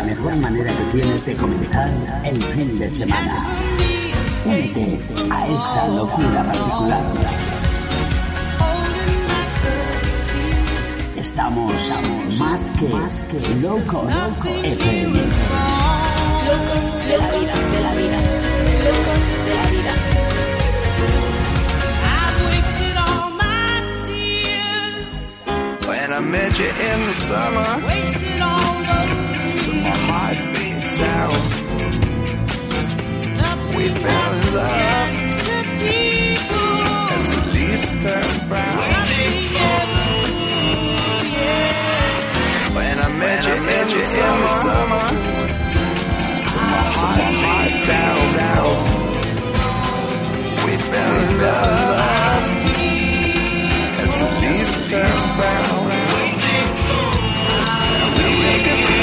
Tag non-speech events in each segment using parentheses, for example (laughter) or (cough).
La mejor manera que tienes de comenzar el fin de semana. Únete a esta locura particular. Estamos, más que, más que locos, FM. Locos de la vida, de la vida. Locos de la vida. When I met you in the summer, heartbeat we fell in love. As the leaves turn brown. When I met you, met you in the summer, my heartbeat sound, we fell in love. As the leaves turn brown. And we could be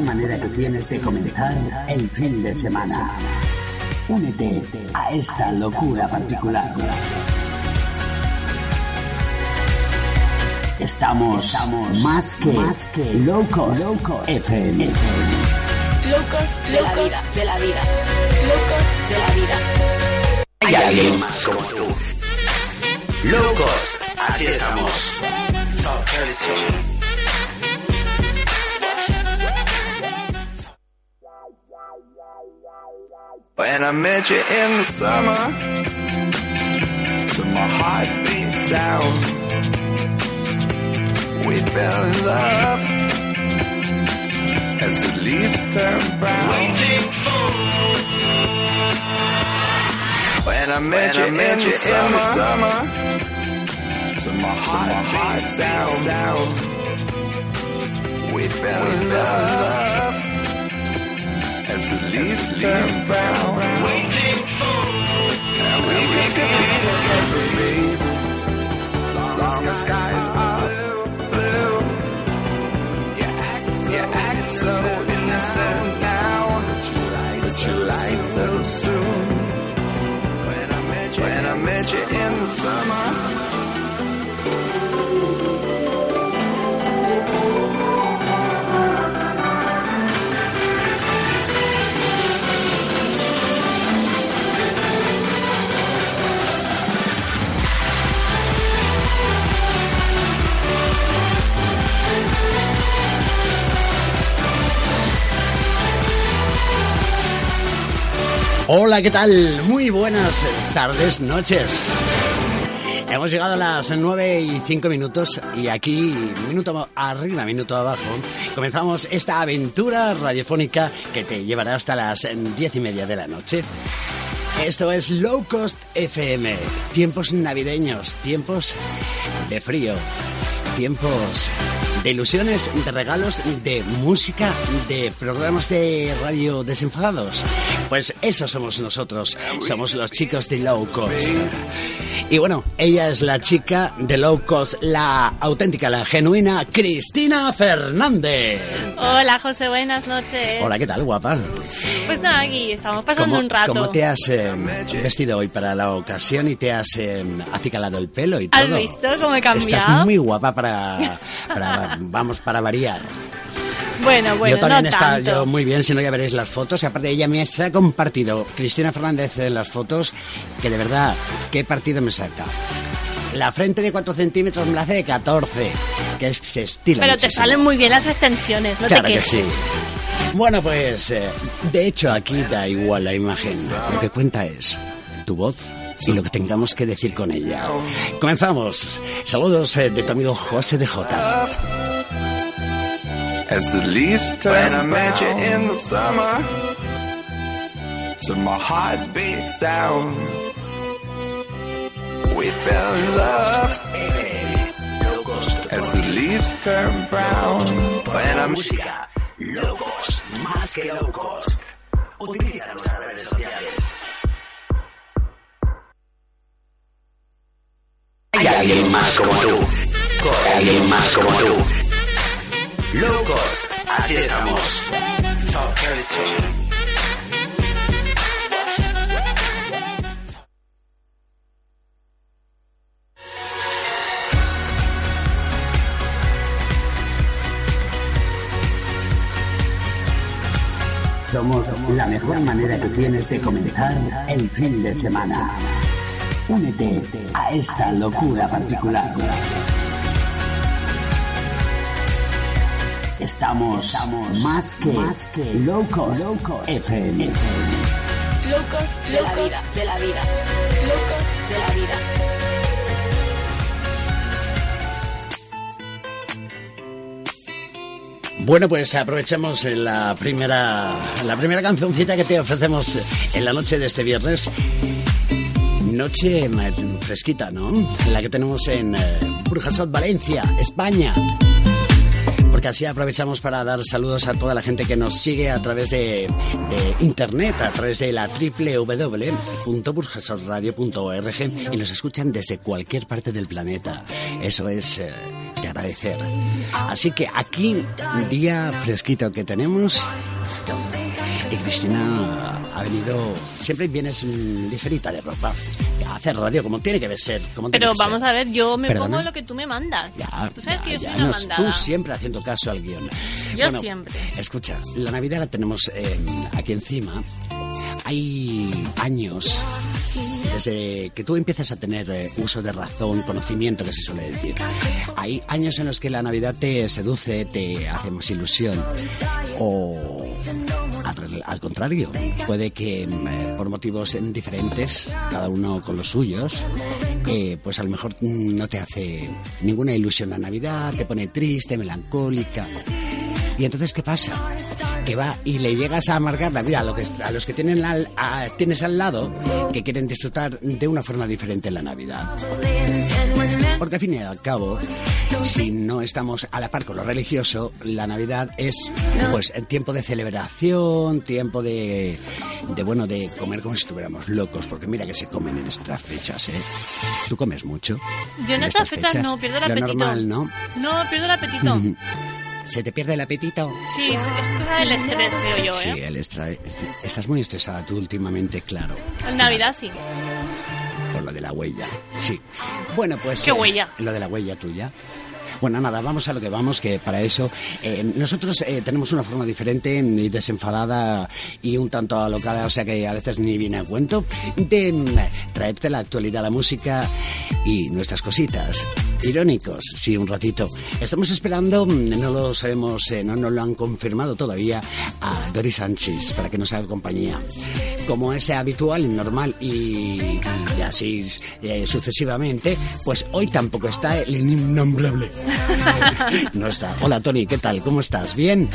manera que tienes de comenzar el fin de semana. Únete a esta locura particular. Estamos, más que, más que locos, FM. Locos de la vida, de la vida. Locos de la vida. Hay alguien más como tú. Locos, así estamos. When I met you in the summer, to my heartbeat sound, we fell in love as the leaves turn brown. Waiting for. When I met you, in, the summer, to my heartbeat sound, we fell in love as the leaves turn brown. Waiting for. And we, could be together, babe. As long as skies are blue. You act, you act so innocent now, but you lied so soon. When I met you, when I met you in the summer. Hola, ¿qué tal? Muy buenas tardes, noches. Hemos llegado a las 9 y 5 minutos y aquí, minuto arriba, minuto abajo, comenzamos esta aventura radiofónica que te llevará hasta las 10 y media de la noche. Esto es Low Cost FM. Tiempos navideños, tiempos de frío, tiempos de ilusiones, de regalos, de música, de programas de radio desenfadados. Pues eso somos nosotros, somos los chicos de Low Cost. Y bueno, ella es la chica de Low Cost, la auténtica, la genuina Cristina Fernández. Hola José, buenas noches. Hola, ¿qué tal, guapa? Pues nada, aquí estamos pasando ¿Cómo, un rato. ¿Cómo te has eh, vestido hoy para la ocasión y te has eh, acicalado el pelo y todo? ¿Has visto cómo he Estás cambiado? muy guapa para, para- vamos, para variar. Bueno, bueno, yo también no tanto. yo muy bien, si no ya veréis las fotos. Y aparte ella me se ha compartido, Cristina Fernández en las fotos, que de verdad, qué partido me saca. La frente de 4 centímetros me la hace de 14, que es, se estila Pero te muchísimo. salen muy bien las extensiones, no Claro te que quejes. sí. Bueno, pues eh, de hecho aquí da igual la imagen. Lo que cuenta es tu voz y lo que tengamos que decir con ella. Comenzamos. Saludos eh, de tu amigo José de J. As the leaves turn when I met you in the summer To my heartbeat sound We fell in love As the leaves turn brown When I'm Música, locos, más que locos. Utiliza nuestras redes sociales. Hay alguien más como tú. Alguien más como tú. Locos, así estamos. Somos la mejor manera que tienes de comenzar el fin de semana. Únete a esta locura particular. Estamos, más que, locos, FM. Locos de la vida, de la vida. Locos de la vida. Bueno, pues aprovechemos la primera, la primera cancioncita que te ofrecemos en la noche de este viernes. Noche fresquita, ¿no? La que tenemos en eh, Burjasot, Valencia, España. Porque así aprovechamos para dar saludos a toda la gente que nos sigue a través de, de internet, a través de la www.burjasotradio.org y nos escuchan desde cualquier parte del planeta. Eso es de agradecer. Así que aquí, día fresquito que tenemos. Y Cristina ha venido, siempre vienes ligerita de ropa, a hacer radio como tiene que ser. Como Pero que vamos ser. a ver, yo me Perdona. pongo lo que tú me mandas. Ya, tú sabes ya, que yo ya, soy una mandada. Tú siempre haciendo caso al guion. Yo siempre. Escucha, la Navidad la tenemos eh, aquí encima. Hay años desde que tú empiezas a tener eh, uso de razón, conocimiento, que se suele decir. Hay años en los que la Navidad te seduce, te hace más ilusión. O al, contrario, puede que mm, eh, por motivos diferentes, cada uno con los suyos, eh, pues a lo mejor mm, no te hace ninguna ilusión la Navidad, te pone triste, melancólica. Y entonces, ¿qué pasa? Que va y le llegas a amargar la vida a, lo que, a los que tienen al- a- tienes al lado, que quieren disfrutar de una forma diferente la Navidad. Porque al fin y al cabo, si no estamos a la par con lo religioso, la Navidad es pues el tiempo de celebración, tiempo de, de bueno de comer como si estuviéramos locos, porque mira que se comen en estas fechas, ¿eh? ¿Tú comes mucho? Yo en estas fechas no, pierdo el Lo apetito. normal, ¿no? No, pierdo el apetito. (laughs) ¿Se te pierde el apetito? Sí, es, cosa del estrés, creo yo, Sí, ¿eh? el estra- estás muy estresada tú últimamente, claro. En Navidad sí. Por lo de la huella. Sí. Bueno, pues. ¿Qué huella? Lo de la huella tuya. Bueno, nada, vamos a lo que vamos, que para eso eh, nosotros eh, tenemos una forma diferente y desenfadada y un tanto alocada, o sea que a veces ni viene a cuento, de mm, traerte la actualidad, la música y nuestras cositas. Irónicos, sí, un ratito. Estamos esperando, mm, no lo sabemos, eh, no nos lo han confirmado todavía, a Doris Sánchez para que nos haga compañía. Como es habitual normal y, y así eh, sucesivamente, pues hoy tampoco está el innombrable. (laughs) No está. Hola Tony, ¿qué tal? ¿Cómo estás? ¿Bien?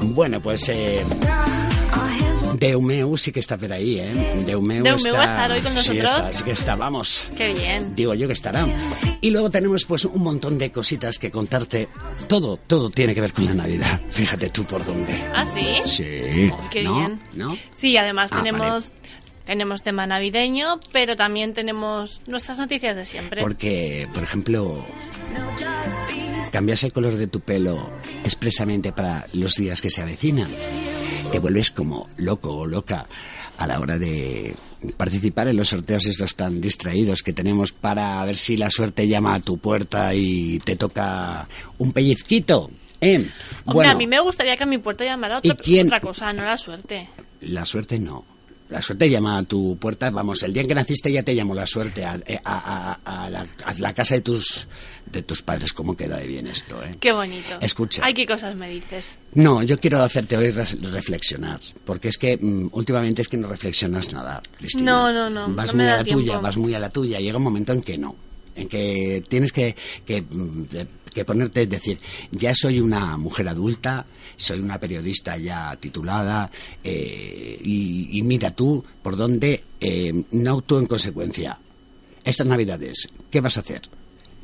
Bueno, pues eh, Deumeu sí que está por ahí, ¿eh? Deumeu, Deumeu está, va a estar hoy con Sí nosotros. está, sí que está, vamos. Qué bien. Digo yo que estará. Y luego tenemos pues un montón de cositas que contarte. Todo, todo tiene que ver con la Navidad. Fíjate tú por dónde. ¿Ah, sí? Sí. qué ¿No? bien. ¿No? Sí, además Ah, tenemos, tenemos tema navideño, pero también tenemos nuestras noticias de siempre. Porque, por ejemplo, cambias el color de tu pelo expresamente para los días que se avecinan. Te vuelves como loco o loca a la hora de participar en los sorteos estos tan distraídos que tenemos para ver si la suerte llama a tu puerta y te toca un pellizquito. ¿eh? Hombre, Bueno, a mí me gustaría que a mi puerta llamara ¿Y otra, otra cosa, no la suerte. la suerte no. La suerte llama a tu puerta, vamos, el día en que naciste ya te llamó la suerte a, a- a- a la, casa de tus de tus padres. ¿Cómo queda de bien esto, eh? Qué bonito. Escucha. Ay, qué cosas me dices. No, yo quiero hacerte hoy re- reflexionar, porque es que mm, últimamente es que no reflexionas nada, Cristina. No, no, no, Vas no muy a la tiempo. tuya, vas muy a la tuya. Llega un momento en que no, en que tienes que, que, mm, que ponerte, decir, ya soy una mujer adulta, soy una periodista ya titulada, eh, y, y mira tú por dónde eh, no actúo en consecuencia. Estas navidades, ¿qué vas a hacer?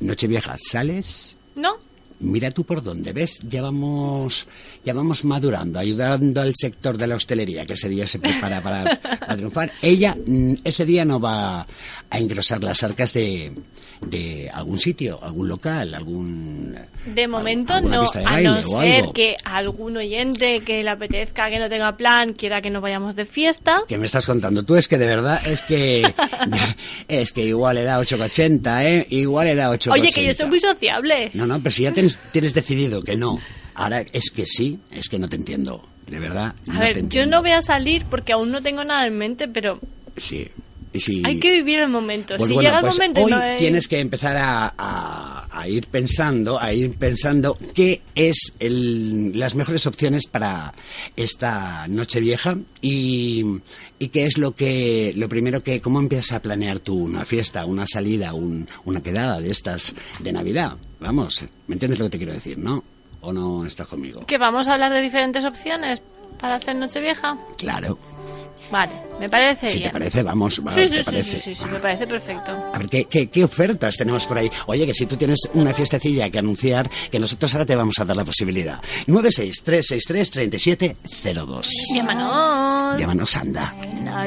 Nochevieja, ¿sales? ¿No? Mira tú por dónde, ¿ves? Ya vamos, ya vamos madurando, ayudando al sector de la hostelería, que ese día se prepara para, para triunfar. Ella mm, ese día no va a engrosar las arcas de, de algún sitio, algún local, algún... De momento no, de a no ser que algún oyente que le apetezca, que no tenga plan, quiera que nos vayamos de fiesta. ¿Qué me estás contando? Tú es que de verdad, es que... (laughs) es que igual le da 8,80, ¿eh? Igual le da 8,80. Oye, que yo soy muy sociable. No, no, pero si ya tienes, tienes decidido que no, ahora es que sí, es que no te entiendo, de verdad. A no ver, te yo no voy a salir porque aún no tengo nada en mente, pero Sí. Y si- hay que vivir el momento. Pues si bueno, llega el pues momento hoy no hay- tienes que empezar a, a- a ir pensando, a ir pensando qué es el- las mejores opciones para esta noche vieja y, y qué es lo que lo primero que cómo empiezas a planear tú una fiesta, una salida, un- una quedada de estas de Navidad. Vamos, ¿me entiendes lo que te quiero decir, no? ¿O no estás conmigo? Que vamos a hablar de diferentes opciones para hacer Nochevieja. Claro. Vale, me parece Si bien. te parece, vamos, va, Sí, ¿te sí, sí, parece? sí, sí, sí, me parece perfecto. A ver, ¿qué, qué, qué ofertas tenemos por ahí? Oye, que si tú tienes una fiestecilla que anunciar, que nosotros ahora te vamos a dar la posibilidad. 963633702. Llámanos. Llámanos, anda. A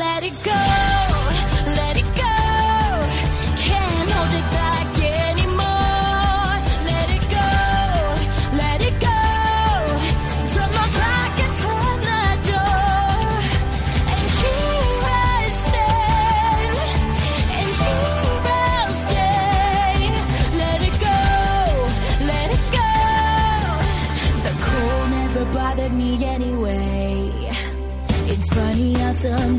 Let it go, let it go. Can't hold it back anymore. Let it go, let it go. From from the door. And here I stand, and here I'll stay. Let it go, let it go. The cold never bothered me anyway. It's funny how some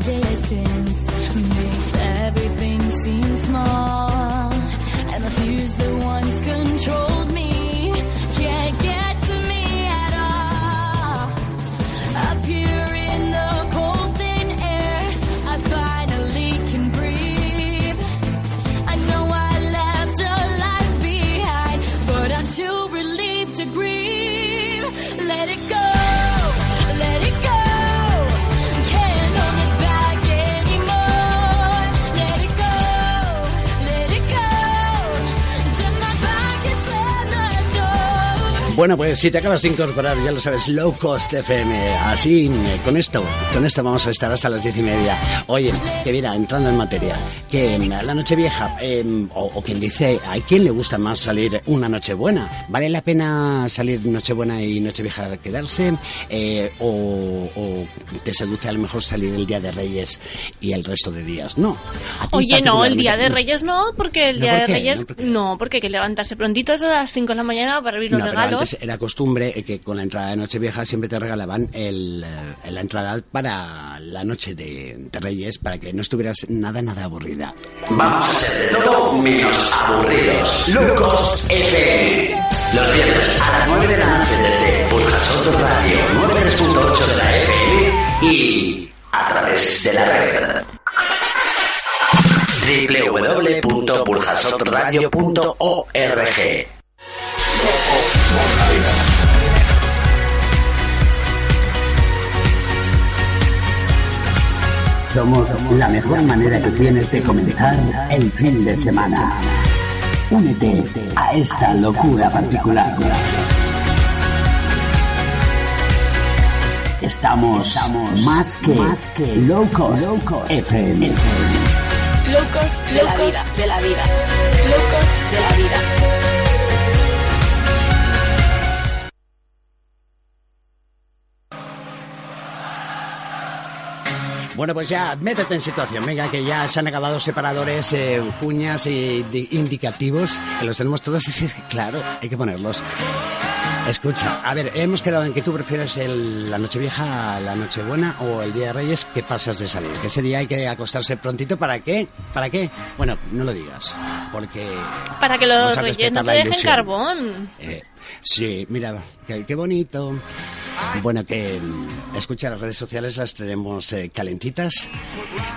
Bueno, pues si te acabas de incorporar, ya lo sabes, Low Cost FM. Así, con esto, con esto vamos a estar hasta las diez y media. Oye, que mira, entrando en materia, que la noche vieja, eh, o, o quien dice, ¿a quién le gusta más salir una noche buena? ¿Vale la pena salir noche buena y noche vieja quedarse? Eh, o, o te seduce a lo mejor salir el día de Reyes y el resto de días? No. Oye, no, el día de Reyes no, porque el ¿No, día por de? Reyes ¿No, porque hay que levantarse prontito, eso a las 5 de la mañana para abrir los No, regalos. Antes era costumbre que con la entrada de Nochevieja siempre te regalaban el, eh, la entrada para la noche de, de Reyes para que no estuvieras nada, nada aburrida. Vamos a ser de todo menos aburridos. Locos FM. Los viernes a las 9 de la noche desde Burjasoto Radio 93.8 de la FM y a través de la red www.burjasotradio.org Somos la mejor manera que tienes de comenzar el fin de semana. Únete a esta locura particular. Estamos, más que, más que locos, FM. Locos de la vida, de la vida. Locos de la vida. Bueno, pues ya, métete en situación. Venga, que ya se han acabado separadores, eh, cuñas y di- indicativos, que los tenemos todos (laughs) así, claro, hay que ponerlos. Escucha, a ver, hemos quedado en que tú prefieres el- la noche vieja, la noche buena o el día de Reyes que pasas de salir. Que ese día hay que acostarse prontito, ¿para qué? ¿Para qué? Bueno, no lo digas, porque... Para que los reyes no te dejen ilusión. carbón. Eh, sí, mira, qué, qué bonito. Bueno, que mm, escucha, las redes sociales las tenemos eh, calentitas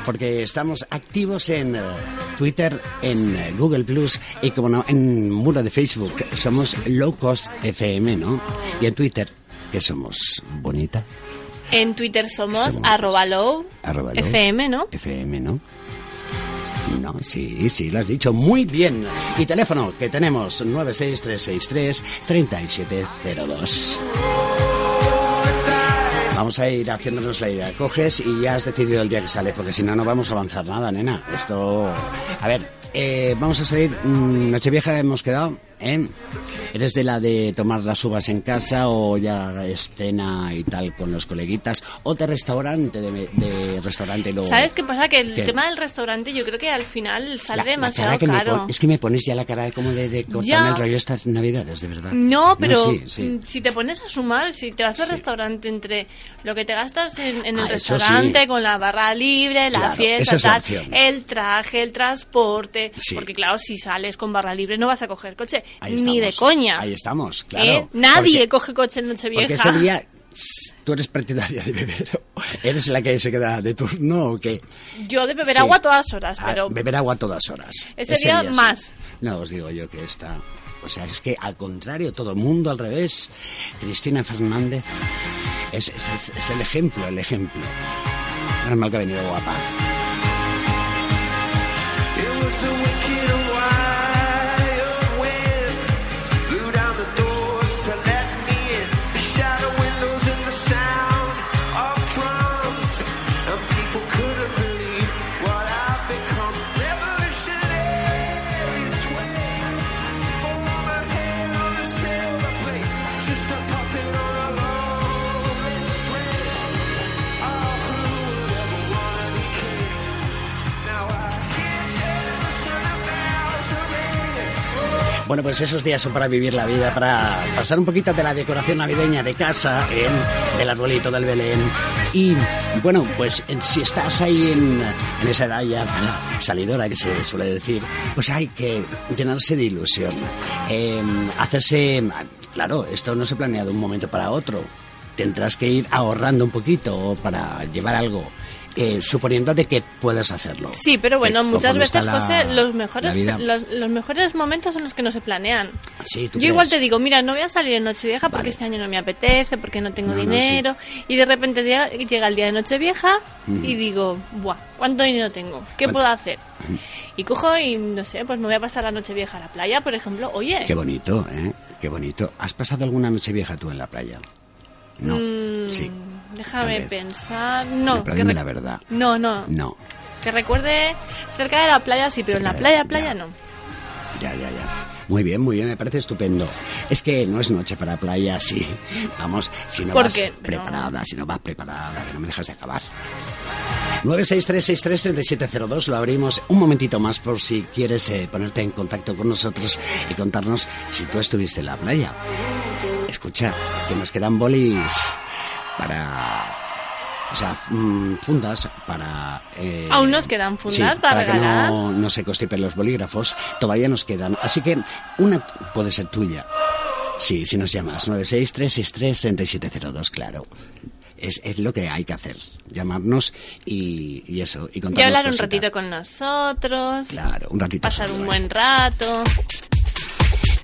porque estamos activos en eh, Twitter, en eh, Google Plus y como no, en muro de Facebook. Somos Low Cost FM, ¿no? Y en Twitter, que somos bonita, En Twitter somos Somos- arroba low arroba low FM, ¿no? FM, ¿no? No, sí, sí, lo has dicho muy bien. Y teléfono que tenemos 96363-3702. Vamos a ir haciéndonos la idea. Coges y ya has decidido el día que sale, porque si no, no vamos a avanzar nada, nena. Esto... A ver, eh, vamos a salir... mm, Nochevieja hemos quedado, ¿eh? ¿Eres de la de tomar las uvas en casa o ya escena y tal con los coleguitas? ¿O de restaurante, de, de restaurante luego... ¿Sabes qué pasa? Que el ¿Qué? tema del restaurante yo creo que al final sale La- la demasiado cara me caro. pon- es que me pones ya la cara de como de, de cortarme el rollo estas navidades, de verdad. No, pero sí, sí. mm, si te pones a sumar, si te vas al restaurante entre lo que te gastas en, en el Ah, restaurante sí. con la barra libre, la Claro, fiesta, es la tal, el traje, el transporte, Sí. porque claro, si sales con barra libre no vas a coger coche, Ahí ni de coña. Ahí estamos, claro. ¿eh? Nadie Porque- coge coche en Porque Nochevieja. ese día tú eres partidaria de beber. ¿o (laughs) ¿Eres la que se queda de turno o qué? Yo de beber Sí. agua a todas horas, Ah, pero beber agua a todas horas. Ese día más. No, os digo yo que está... O sea, es que al contrario, todo el mundo al revés. Cristina Fernández es, es- es- es el ejemplo, el ejemplo. Menos mal que ha venido guapa. Bueno, pues esos días son para vivir la vida, para pasar un poquito de la decoración navideña de casa, en, del arbolito del Belén. Y bueno, pues si estás ahí en, en esa edad ya salidora que se suele decir, pues hay que llenarse de ilusión. Eh, hacerse, claro, esto no se planea de un momento para otro. Tendrás que ir ahorrando un poquito para llevar algo eh, suponiendo de que puedes hacerlo. Sí, pero bueno, Que muchas veces, la- José, los mejores, los, los mejores momentos son los que no se planean. Sí, ¿tú Yo igual te digo, mira, no voy a salir en Nochevieja porque Vale. este año no me apetece, porque no tengo No, no, dinero. Y de repente llega, llega el día de Nochevieja y digo, buah, ¿cuánto dinero tengo? ¿Qué puedo hacer? Y cojo y, no sé, pues me voy a pasar la Nochevieja a la playa, por ejemplo. Oye, Qué bonito, ¿eh? Qué bonito. ¿Has pasado alguna noche vieja tú en la playa? No. mm, sí. Déjame pensar. No, que la verdad. no, no, No. Que recuerde cerca de la playa, sí, pero en la playa, ya. playa no. Ya, ya, ya. Muy bien, muy bien, me parece estupendo. Es que no es noche para playa, sí. Vamos, si no ¿Por vas qué? preparada, si no vas preparada, que no me dejas de acabar. 963633702, lo abrimos un momentito más por si quieres eh, ponerte en contacto con nosotros y contarnos si tú estuviste en la playa. Escucha, que nos quedan bolis para... O sea, mm, fundas para... eh, Aún nos quedan fundas sí, para para que no, no se constipen los bolígrafos. Todavía nos quedan. Así que una puede ser tuya. Sí, si nos llamas 963633702, claro. Es, es lo que hay que hacer. Llamarnos y, y eso. Y Y hablar un cositas. ratito con nosotros. Claro, un ratito. Pasar solo, un buen rato.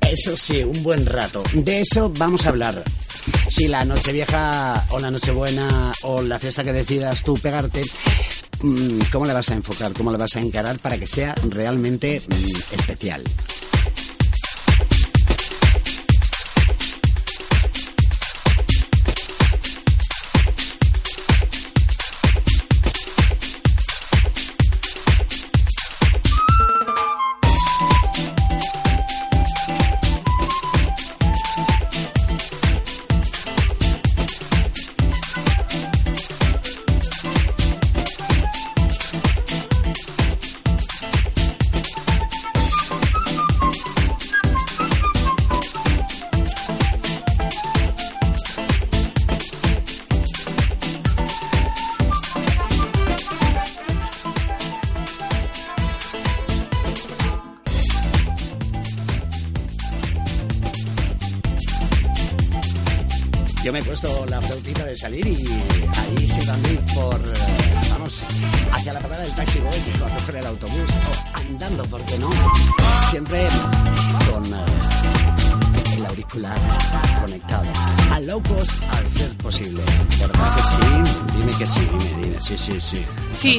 Eso sí, un buen rato. De eso vamos a hablar. Si la noche vieja o la noche buena o la fiesta que decidas tú pegarte, mm, ¿cómo le vas a enfocar? ¿Cómo le vas a encarar para que sea realmente mm, especial?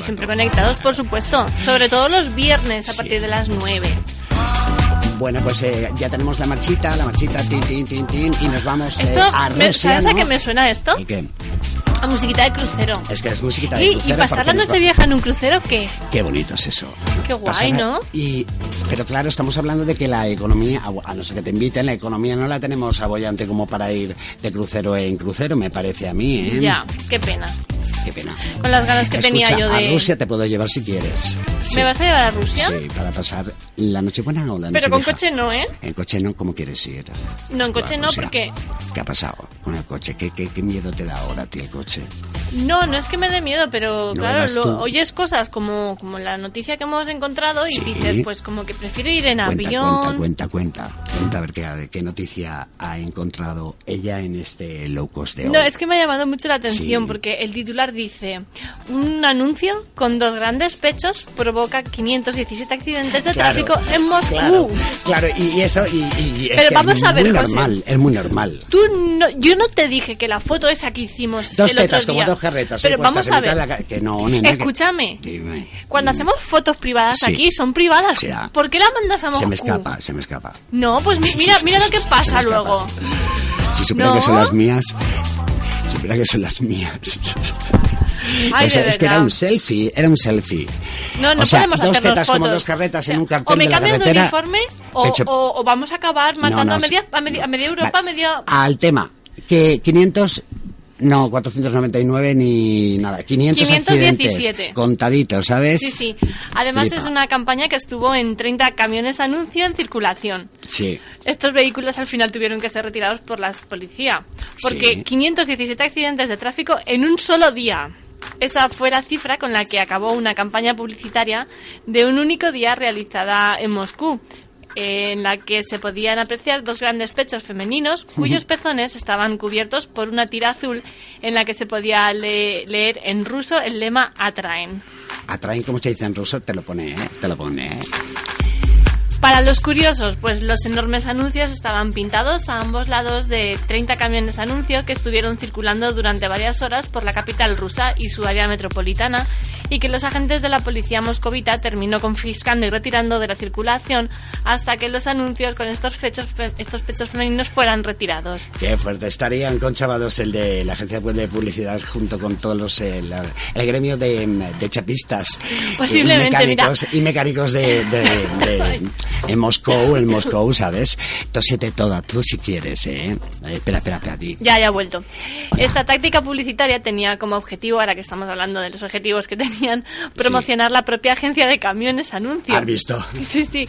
Siempre conectados, por supuesto. Sobre todo los viernes a partir de las 9. Bueno, pues eh, ya tenemos la marchita, la marchita, tin, tin, tin, tin, y nos vamos eh, Esto, a Rusia, ¿sabes a qué me suena esto? ¿Y qué? A musiquita de crucero. Es que es musiquita de Y, y crucero pasar la noche vieja en un crucero, ¿qué? Qué bonito es eso. Qué guay, Pasar ¿no? Y, pero claro, estamos hablando de que la economía, a no ser que te inviten, la economía no la tenemos abollante como para ir de crucero en crucero, me parece a mí, ¿eh? Ya, qué pena. Qué pena. Con las ganas que tenía Escucha, yo de... A Rusia te puedo llevar si quieres. Sí. ¿Me vas a llevar a Rusia? Sí, para pasar la noche buena o la noche Pero con coche no, ¿eh? En coche no, ¿cómo quieres ir? No, en coche no, porque... ¿Qué ha pasado con el coche? ¿Qué, qué, qué miedo te da ahora a ti el coche? No, no es que me dé miedo, pero No claro, lo- oyes cosas como, como la noticia que hemos encontrado y Sí. dices, pues como que prefiero ir en Cuenta, avión. cuenta, cuenta, cuenta. Cuenta a ver qué, qué noticia ha encontrado ella en este low cost de hoy. No, es que me ha llamado mucho la atención Sí. porque el titular dice un anuncio con dos grandes pechos provoca 517 accidentes de Claro, tráfico en Moscú. Claro, claro, y, eso, y, y es Pero que vamos es a ver, muy José. normal, es muy normal. Tú no, yo no te dije que la foto esa que hicimos Dos el otro tetas, como día. dos jarretas, Pero puestas vamos a ver. la que no, nena, que- Escúchame. Dime. Cuando hacemos fotos privadas Sí. aquí son privadas. Sí, ah. ¿Por qué la mandas a Moscú? Se me escapa, se me escapa. No, pues (laughs) mira, mira lo que pasa luego. Si supiera ¿No? que son las mías, supiera que son las mías. Ay, es que era un selfie, era un selfie. No, no o sea, podemos dos hacernos tetas fotos. como dos carretas en un O cartel me de la cambias de uniforme o, pecho- o- o vamos a acabar matando No, no, a, media, a, media, a media Europa, a media... Al tema, que 500... No, 499 ni nada. 500 517. accidentes contaditos, ¿sabes? Sí, sí. Además Flipa. es una campaña que estuvo en 30 camiones anuncio en circulación. Sí. Estos vehículos al final tuvieron que ser retirados por la policía. Porque Sí. 517 accidentes de tráfico en un solo día. Esa fue la cifra con la que acabó una campaña publicitaria de un único día realizada en Moscú. en la que se podían apreciar dos grandes pechos femeninos (laughs) cuyos pezones estaban cubiertos por una tira azul en la que se podía le- leer en ruso el lema Atraen. Atraen, como se dice en ruso, te lo pone, ¿eh? Te lo pone, ¿eh? Para los curiosos, pues los enormes anuncios estaban pintados a ambos lados de 30 camiones anuncio que estuvieron circulando durante varias horas por la capital rusa y su área metropolitana y que los agentes de la policía moscovita terminó confiscando y retirando de la circulación hasta que los anuncios con estos pechos, fe- estos pechos femeninos fueran retirados. Qué fuerte. Estarían conchavados el de la agencia de publicidad junto con todos los... El, el gremio de, de chapistas. Posiblemente, y mecánicos, y mecánicos de... de- de- (laughs) en Moscú, en Moscú, ¿sabes? Tósete toda, tú si quieres, ¿eh? Eh, espera, espera, espera, ti. Ya, ya ha vuelto. Esta táctica publicitaria tenía como objetivo, ahora que estamos hablando de los objetivos que tenían, promocionar la propia agencia de camiones anuncio. ¿Has visto? Sí, sí.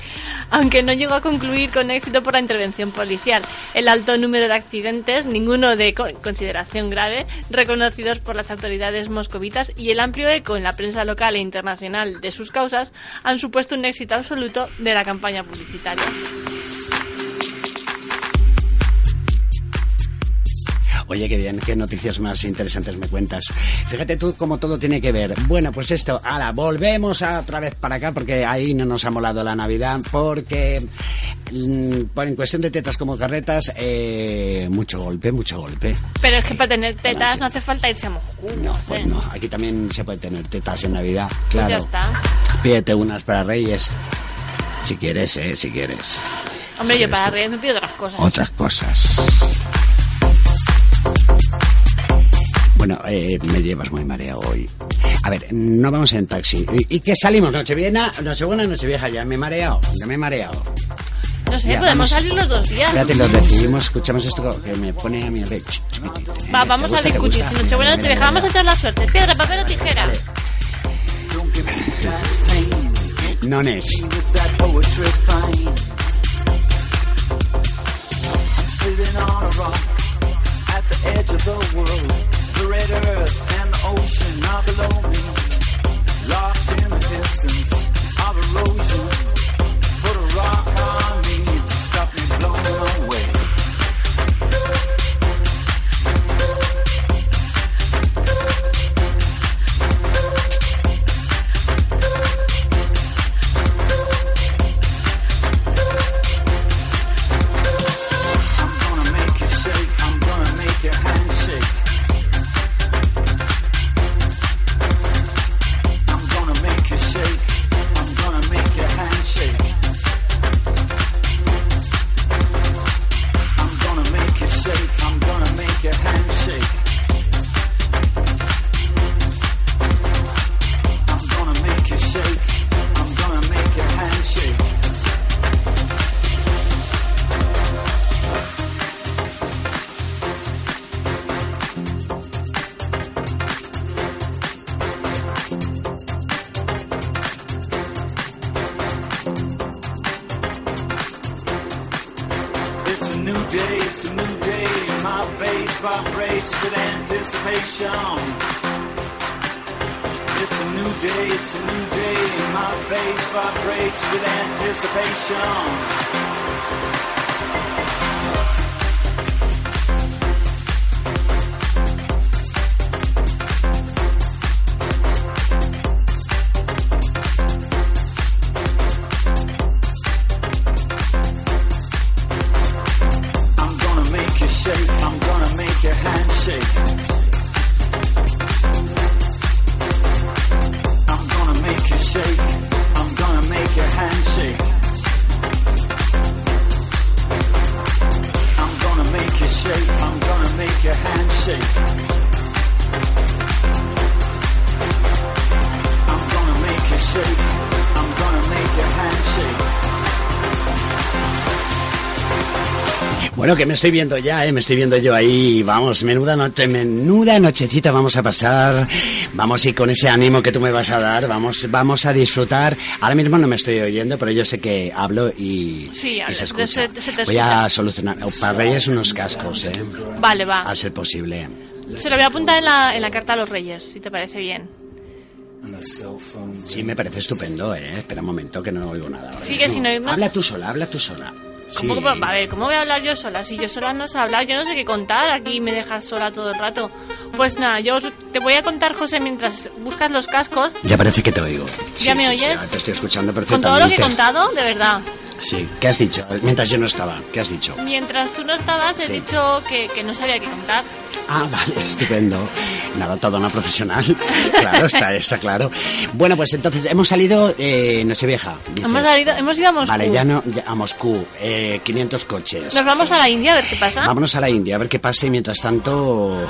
Aunque no llegó a concluir con éxito por la intervención policial. El alto número de accidentes, ninguno de co- consideración grave, reconocidos por las autoridades moscovitas y el amplio eco en la prensa local e internacional de sus causas han supuesto un éxito absoluto de la campaña publicitaria. Oye, qué bien, qué noticias más interesantes me cuentas. Fíjate tú cómo todo tiene que ver. Bueno, pues esto, ahora volvemos a otra vez para acá porque ahí no nos ha molado la Navidad porque mm, por en cuestión de tetas como carretas, eh, mucho golpe, mucho golpe. Pero es que para tener tetas no hace falta irse a Moscú. No, sé. pues no, aquí también se puede tener tetas en Navidad, Pues claro. ya está. Pídete unas para Reyes. Si quieres, eh, si quieres. Hombre, Si yo para tú. Reyes me pido otras cosas. Otras cosas. Bueno, eh, me llevas muy mareado hoy. A ver, no vamos en taxi. ¿Y, y qué salimos? ¿Nochebuena? Nochebuena, Nochevieja, ya me he mareado. Ya me he mareado. No sé, Ya, podemos vamos. salir los dos días. Espérate, lo decidimos. Escuchamos esto que me pone a a ver. Va, vamos a discutir. Si Nochebuena, Nochevieja, vamos a echar la suerte. Piedra, papel o tijera. Nones. Poetry fine. I'm sitting on a rock at the edge of the world. The red earth and the ocean are below me. Locked in the distance of erosion. Put a rock on me to stop me blowing Bueno, que me estoy viendo ya, ¿eh? Me estoy viendo yo ahí. Vamos, menuda noche, menuda nochecita vamos a pasar. Vamos y con ese ánimo que tú me vas a dar, vamos, vamos a disfrutar. Ahora mismo no me estoy oyendo, pero yo sé que hablo y, Sí, y hablas, se escucha. se- se te Voy escucha. a solucionar. Para Reyes unos cascos, ¿eh? Vale, va. A ser posible. Se lo voy a apuntar en la, en la carta a los reyes, si te parece bien. Sí, me parece estupendo, ¿eh? Espera un momento que no oigo nada. ahora Sigue sin oírnos. Habla tú sola, habla tú sola. Sí. ¿Cómo, a ver, ¿cómo voy a hablar yo sola? Si yo sola no sé hablar, yo no sé qué contar, aquí me dejas sola todo el rato. Pues nada, yo te voy a contar, José, mientras buscas los cascos, Ya parece que te oigo. ¿Ya me sí, sí, oyes? te estoy escuchando con perfectamente. todo lo que he contado, de verdad. Sí, ¿qué has dicho? Mientras yo no estaba, ¿qué has dicho? Mientras tú no estabas, he Sí. dicho que, que no sabía qué contar. Ah, vale, estupendo. (laughs) Nada, todo una profesional. (laughs) claro, está, está claro. Bueno, pues entonces hemos salido eh, Nochevieja. dices. Hemos, salido- hemos ido a Moscú. Vale, ya no, ya a Moscú, eh, 500 coches. Nos vamos a la India a ver qué pasa. Vámonos a la India, a ver qué pasa y mientras tanto...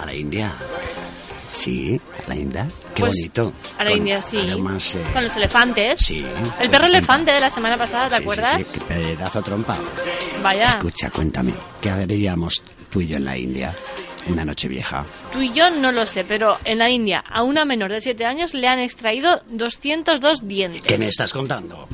A la India. Sí, a la India. Qué Pues, bonito. a la India, sí. Eh, Con los elefantes. sí. El perro elefante de la semana pasada, ¿te Sí, sí, acuerdas? Sí, qué pedazo trompa. Vaya. Escucha, cuéntame, ¿qué haríamos tú y yo en la India? Una noche vieja. Tú y yo no lo sé, pero en la India a una menor de 7 años le han extraído 202 dientes. ¿Qué me estás contando?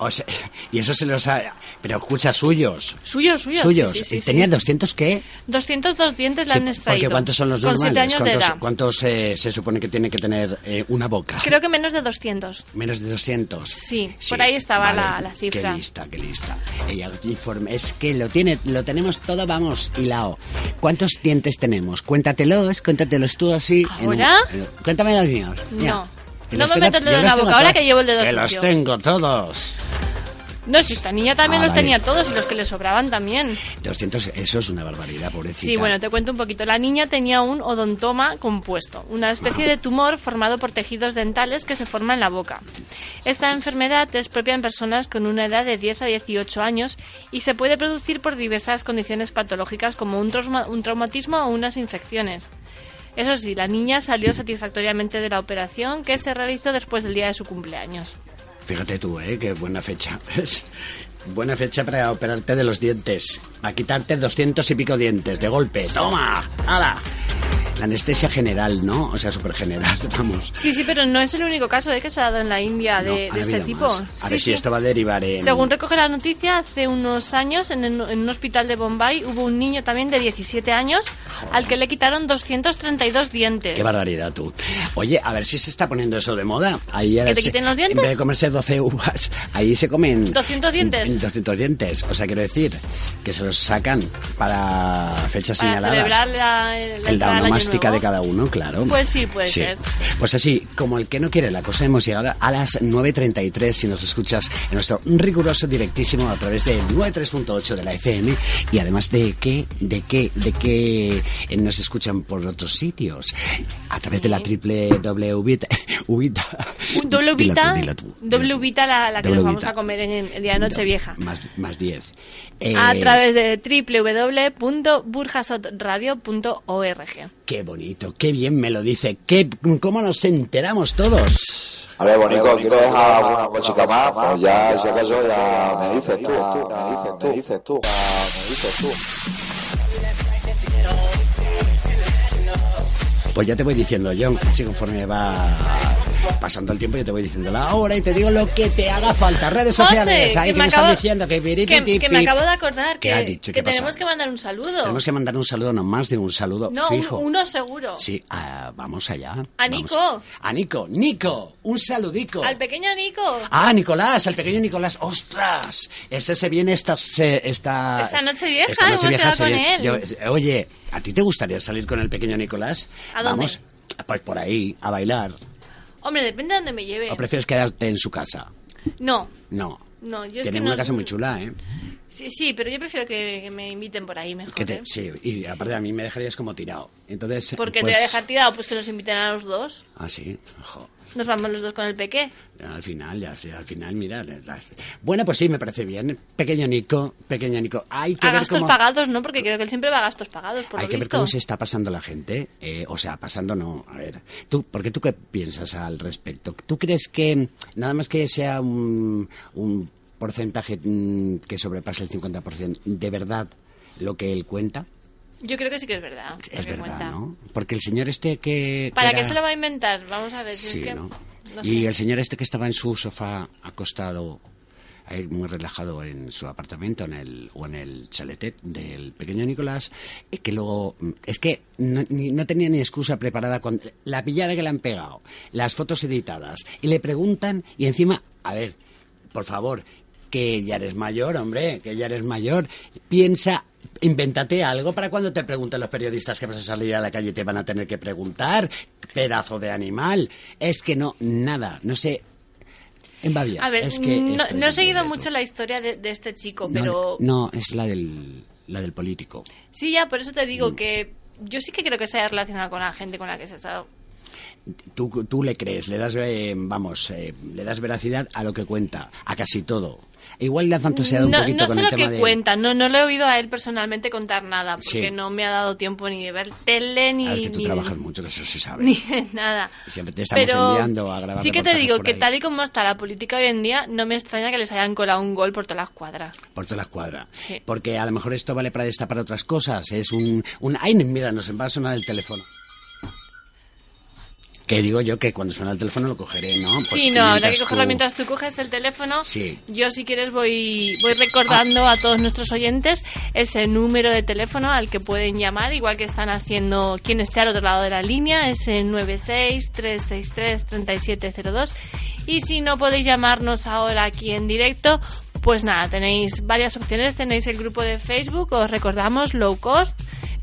O sea, y eso se los ha... Pero escucha, suyos. Suyos, suyos. Suyos. Sí, sí, ¿Y sí. ¿Tenía 200 qué? 202 dientes le han extraído. porque ¿cuántos son los Con 7 normales? años de ¿Cuántos, edad. cuántos, eh, se supone que tiene que tener eh, una boca? Creo que menos de 200. Menos de 200. Sí, por ahí estaba la- la cifra. Qué lista, qué lista. Ella informe, es que lo tiene, lo tenemos todo, vamos, hilado. ¿Cuántos dientes tenemos? Cuéntatelos, cuéntatelos tú así. en un- ¿Ahora? en- cuéntame los míos. No. Ya. No los me metas el dedo en los la boca, ahora que llevo el dedo Que los sucio. tengo todos. No, si esta niña también Ah, los vale. tenía todos y los que le sobraban también. 200, eso es una barbaridad, pobrecita. Sí, bueno, te cuento un poquito. La niña tenía un odontoma compuesto, una especie de tumor formado por tejidos dentales que se forma en la boca. Esta enfermedad es propia en personas con una edad de 10 a 18 años y se puede producir por diversas condiciones patológicas como un, trauma- un traumatismo o unas infecciones. Eso sí, la niña salió satisfactoriamente de la operación que se realizó después del día de su cumpleaños. Fíjate tú, ¿eh? Qué buena fecha. Es buena fecha para operarte de los dientes. A quitarte doscientos y pico dientes de golpe. ¡Toma! ¡Hala! La anestesia general, ¿no? O sea, súper general, (laughs) vamos. Sí, sí, pero no es el único caso ¿eh? que se ha dado en la India No, de, de este tipo. más. A Sí, ver si esto va a derivar en... Según recoge la noticia, hace unos años en, en un hospital de Bombay hubo un niño también de 17 años al que le quitaron 232 dientes. Qué barbaridad tú. Oye, a ver si se está poniendo eso de moda. Ahí ¿Que te se- quiten los dientes? En vez de comerse 12 uvas, ahí se comen... 200 dientes. (laughs) en 200 dientes. O sea, quiero decir que se los sacan para fechas para señaladas. celebrar la, la el nuevo. de cada uno, claro. Pues sí, puede Sí. ser. Pues así, como el que no quiere la cosa, hemos llegado a las 9.33 si nos escuchas en nuestro riguroso directísimo a través del 93.8 de la FM y además de que, de que, de que eh, nos escuchan por otros sitios a través de la triple W (laughs) Ubita. Ubita. Doble ubita, la, la que nos vamos a comer en el día de Nochevieja. Más, más 10. Eh, A través de www.burjasotradio.org. Qué bonito, qué bien me lo dice, qué, cómo nos enteramos todos. A ver, Bonico, ¿quieres dejar alguna cosita más? Pues ya, si acaso, ya me dices tú, me dices tú, me dices tú, me dices tú. Pues ya te voy diciendo yo, así conforme va pasando el tiempo, yo te voy diciendo la hora y te digo lo que te haga falta. Redes sociales, ahí que que me están diciendo que Que, que me acabo de acordar ¿Qué que, dicho? que tenemos que mandar un saludo. Tenemos que mandar un saludo, no más de un saludo no, un- fijo. uno seguro. Sí, ah, vamos allá. A vamos. Nico. A Nico, Nico, un saludico. Al pequeño Nico. Ah, Nicolás, al pequeño Nicolás. ¡Ostras! Ese se viene esta... se- esta, Esta noche vieja, esta noche vieja se con viene- él. Yo- oye, ¿a ti te gustaría salir con el pequeño Nicolás? ¿A dónde? Vamos, pues por ahí, a bailar. Hombre, depende de dónde me lleve. ¿O prefieres quedarte en su casa? No, No. no, yo es Tiene que una no... casa muy chula, ¿eh? Sí, sí, pero yo prefiero que, que me inviten por ahí mejor. Que te- ¿eh? sí, y aparte a mí me dejarías como tirado. Entonces, Porque pues- te voy a dejar tirado, pues que nos inviten a los dos. Ah, sí. Jo. Nos vamos los dos con el peque. Al final, ya, al final, mira. Bueno, pues sí, me parece bien. Pequeño Nico, pequeño Nico. Hay que A ver gastos cómo... pagados, ¿no? Porque creo que él siempre va a gastos pagados, por Hay lo que ver cómo se está pasando la gente. eh, o sea, pasando no. A ver, tú, porque tú qué piensas al respecto? ¿Tú crees que nada más que sea un, un porcentaje mm, que sobrepase el 50%, de verdad lo que él cuenta? Yo creo que sí que es verdad. Es verdad, cuenta. ¿no? Porque el señor este que... ¿Para qué se lo va a inventar? Vamos a ver. si Sí, es que... ¿no? no Y sé. el señor este que estaba en su sofá acostado ahí muy relajado en su apartamento en el, o en el chaletet del pequeño Nicolás, que luego, es que no, ni- no tenía ni excusa preparada con la pillada que le han pegado, las fotos editadas, y le preguntan, y encima, a ver, por favor, que ya eres mayor, hombre, que ya eres mayor, piensa, invéntate algo para cuando te pregunten los periodistas que vas a salir a la calle te van a tener que preguntar, pedazo de animal. Es que no, nada, no sé. En Bavia. A ver, es que no, no he seguido mucho la historia de, de este chico, pero No, es la del, la del político. sí, ya, por eso te Mm. digo que yo sí que creo que se haya relacionado con la gente con la que se ha estado. Tú, tú le crees, le das, eh, vamos, eh, le das veracidad a lo que cuenta, a casi todo. Igual le has fantaseado un No, poquito no con sé el lo tema que de... cuenta, no, no lo he oído a él personalmente contar nada, porque Sí. no me ha dado tiempo ni de ver tele ni, A ver, que tú ni- trabajas mucho, que eso se sabe. ni de nada. Siempre te estamos Pero enviando a grabar sí que te digo que tal y como está la política hoy en día, no me extraña que les hayan colado un gol por todas las cuadras. Por toda la escuadra. Sí. Porque a lo mejor esto vale para destapar otras cosas. Es un... un... Ay, mira, nos va a sonar el teléfono. Que digo yo que cuando suena el teléfono lo cogeré, ¿no? Pues sí, no, habrá que cogerlo tú- mientras tú coges el teléfono. Sí. Yo, si quieres, voy, voy recordando a todos nuestros oyentes ese número de teléfono al que pueden llamar, igual que están haciendo quien esté al otro lado de la línea, ese 96-363-3702. Y si no podéis llamarnos ahora aquí en directo, pues nada, tenéis varias opciones. Tenéis el grupo de Facebook, os recordamos, Low Cost.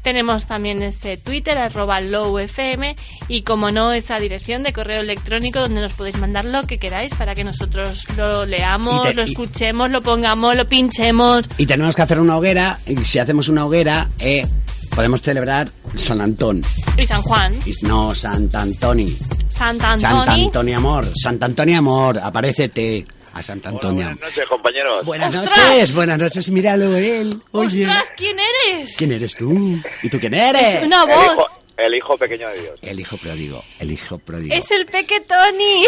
Tenemos también este Twitter, arroba lowfm, y como no, esa dirección de correo electrónico donde nos podéis mandar lo que queráis para que nosotros lo leamos, te- lo y- escuchemos, lo pongamos, lo pinchemos. Y tenemos que hacer una hoguera. Y si hacemos una hoguera, eh, podemos celebrar San Antón. Y San Juan, Y no, Sant Antoni. Sant Antoni. Antonio Amor. Sant Antonio Amor. Aparécete a Sant Antonio. Buenas noches, compañeros. Buenas ¡Ostras! noches, buenas noches. Míralo él. Oye. ¡Ostras, quién eres! ¿Quién eres tú? ¿Y tú quién eres? Es una El voz. hijo, el hijo pequeño de Dios. El hijo pródigo. El hijo pródigo. Es el Peque Tony.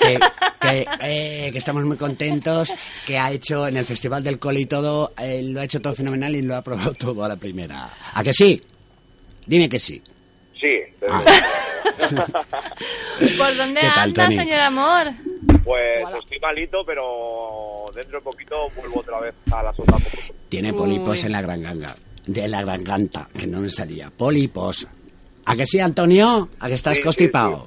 que, que- eh, que estamos muy contentos, que ha hecho en el Festival del Col y todo, eh, lo ha hecho todo fenomenal y lo ha probado (laughs) todo a la primera. ¿A que sí? Dime que sí. Sí, Ah. (laughs) ¿Por dónde ¿Qué tal, anda, señor amor? Pues estoy malito, pero dentro de poquito vuelvo otra vez a las ondas. Tiene pólipos en la gran ganga. De la gran ganta, que no me salía. Pólipos. ¿A que sí, Antonio? ¿A que estás Sí, sí, constipado?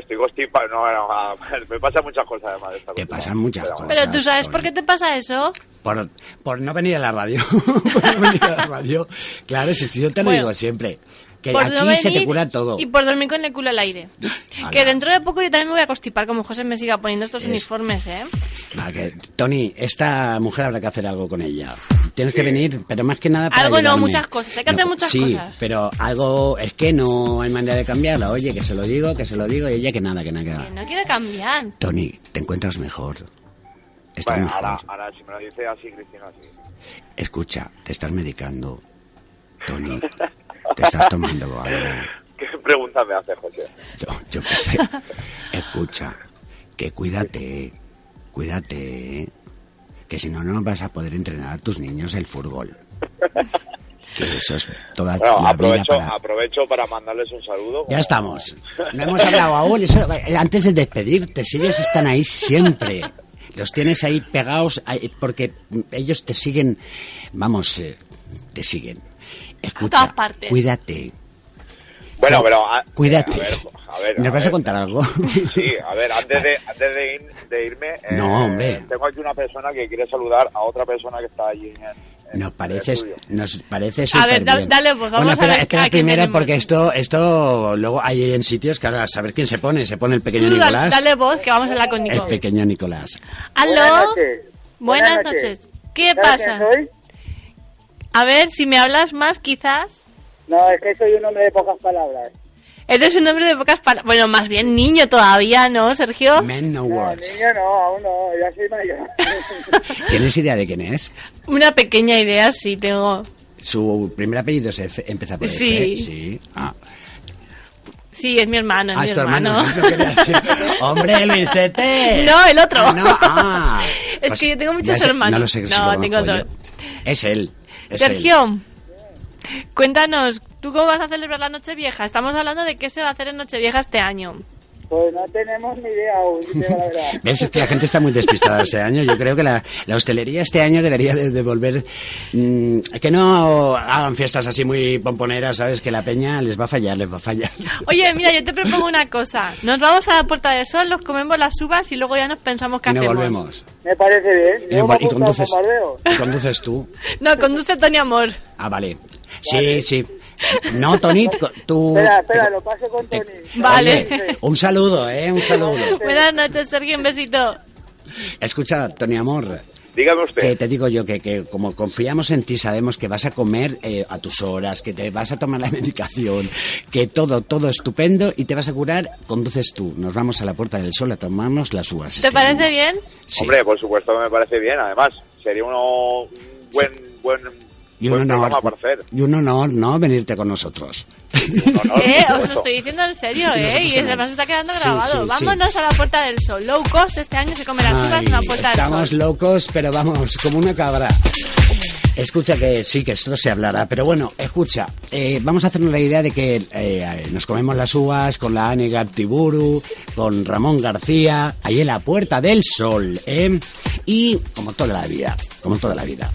Estoy constipado. No, no, me pasan muchas cosas además esta Te pasan muchas Pero- cosas. Pero tú sabes Tony. por qué te pasa eso. Por, por no venir a la radio. (laughs) por no venir a la radio. Claro, si, si yo te lo Bueno. digo siempre. Que por aquí no se te cura todo. Y por dormir con el culo al aire. (gasps) Que dentro de poco yo también me voy a constipar, como José me siga poniendo estos Es- uniformes, ¿eh? Va, que- Tony, esta mujer habrá que hacer algo con ella. Tienes que venir, pero más que nada para Algo no, muchas cosas. Hay que hacer muchas sí, cosas. pero algo es que no hay manera de cambiarla. Oye, que se lo digo, que se lo digo y ella que nada, que nada. Que no quiere cambiar. Tony, te encuentras mejor. Estás Bueno, mejor. ahora, ahora si me lo dice así, Cristina, sí. Escucha, te estás medicando. Tony, (laughs) te estás tomando algo. (laughs) ¿Qué pregunta me hace, José? Yo, yo qué sé. Escucha, que cuídate, cuídate, que si no, no vas a poder entrenar a tus niños el fútbol. Que eso es toda Bueno, la vida aprovecho, para... aprovecho para mandarles un saludo. Ya estamos. No hemos hablado aún. Eso, eh, antes de despedirte, si ellos están ahí siempre. Los tienes ahí pegados porque ellos te siguen, vamos, eh, te siguen. Escucha, todas partes. cuídate, Bueno, pero... a- cuídate. A ver, a ver, ¿Nos a vas a ver. contar algo? Sí, a ver, antes de, antes de, ir- de irme... (laughs) eh, No, hombre. Tengo aquí una persona que quiere saludar a otra persona que está allí en... Nos el parece, nos parece A ver, da- dale, pues, vamos bueno, a espera, ver es que a la quién primera, tenemos. porque esto, esto luego hay en sitios que ahora a saber quién se pone. Se pone el pequeño Tú Nicolás. dale voz, que vamos a hablar con El Nico. pequeño Nicolás. ¿Aló? Buenas noches. Buenas noches. ¿Qué ¿Sabes pasa? soy? A ver, si me hablas más, quizás. No, es que soy un hombre de pocas palabras. Eres un hombre de pocas palabras. Bueno, más bien niño todavía, ¿no, Sergio? Men no No, words. niño no, aún no, ya soy mayor. (laughs) ¿Tienes idea de quién es? Una pequeña idea sí tengo. Su primer apellido se F- empieza por F. Sí. Sí. Ah, Sí, es mi hermano, es Ah, mi es tu hermano. (laughs) ¡Hombre, Luisete! No, el otro. Ah, no, ah. (laughs) Es Pues que yo tengo muchos hermanos. No lo sé si No, lo tengo yo. dos. Es él. Es él. Sergio, cuéntanos, ¿tú cómo vas a celebrar la Nochevieja? Estamos hablando de qué se va a hacer en Nochevieja este año. Pues no tenemos ni idea aún, la (laughs) verdad. ¿Ves? Es que la gente está muy despistada este año. Yo creo que la, la hostelería este año debería de, de volver... mm, que no hagan fiestas así muy pomponeras, ¿sabes? Que la peña les va a fallar, les va a fallar. Oye, mira, yo te propongo una cosa. Nos vamos a la Puerta del Sol, nos comemos las uvas y luego ya nos pensamos qué Y no hacemos. volvemos. Me parece bien. Y, Yo me y apunto al conduces, y conduces tú. No, conduce Tony Amor. Ah, vale. Sí, sí. No, Tony, tú... Espera, espera, lo paso con Tony. Vale. Oye, un saludo, ¿eh? Un saludo. Buenas noches, Sergio, un besito. Escucha, Tony Amor. Dígame usted. Que te digo yo que, que como confiamos en ti, sabemos que vas a comer eh, a tus horas, que te vas a tomar la (laughs) medicación, que todo, todo estupendo y te vas a curar, conduces tú. Nos vamos a la Puerta del Sol a tomarnos las uvas. ¿Te parece bien? Hombre, por supuesto que me parece bien. Además, sería uno, un buen, buen, Y un honor, para hacer. y un honor, ¿no? Venirte con nosotros. Eh, os lo estoy diciendo en serio, ¿eh? Y además está quedando grabado. sí, sí. Vámonos a la Puerta del Sol. Low cost este año se come las uvas en la Puerta del estamos Sol. locos, pero vamos, como una cabra. Escucha que sí, que esto se hablará, pero bueno, escucha, eh, vamos a hacernos la idea de que eh, nos comemos las uvas con la Ane Gartiburu, con Ramón García, ahí en la Puerta del Sol, ¿eh? Y como toda la vida, como toda la vida.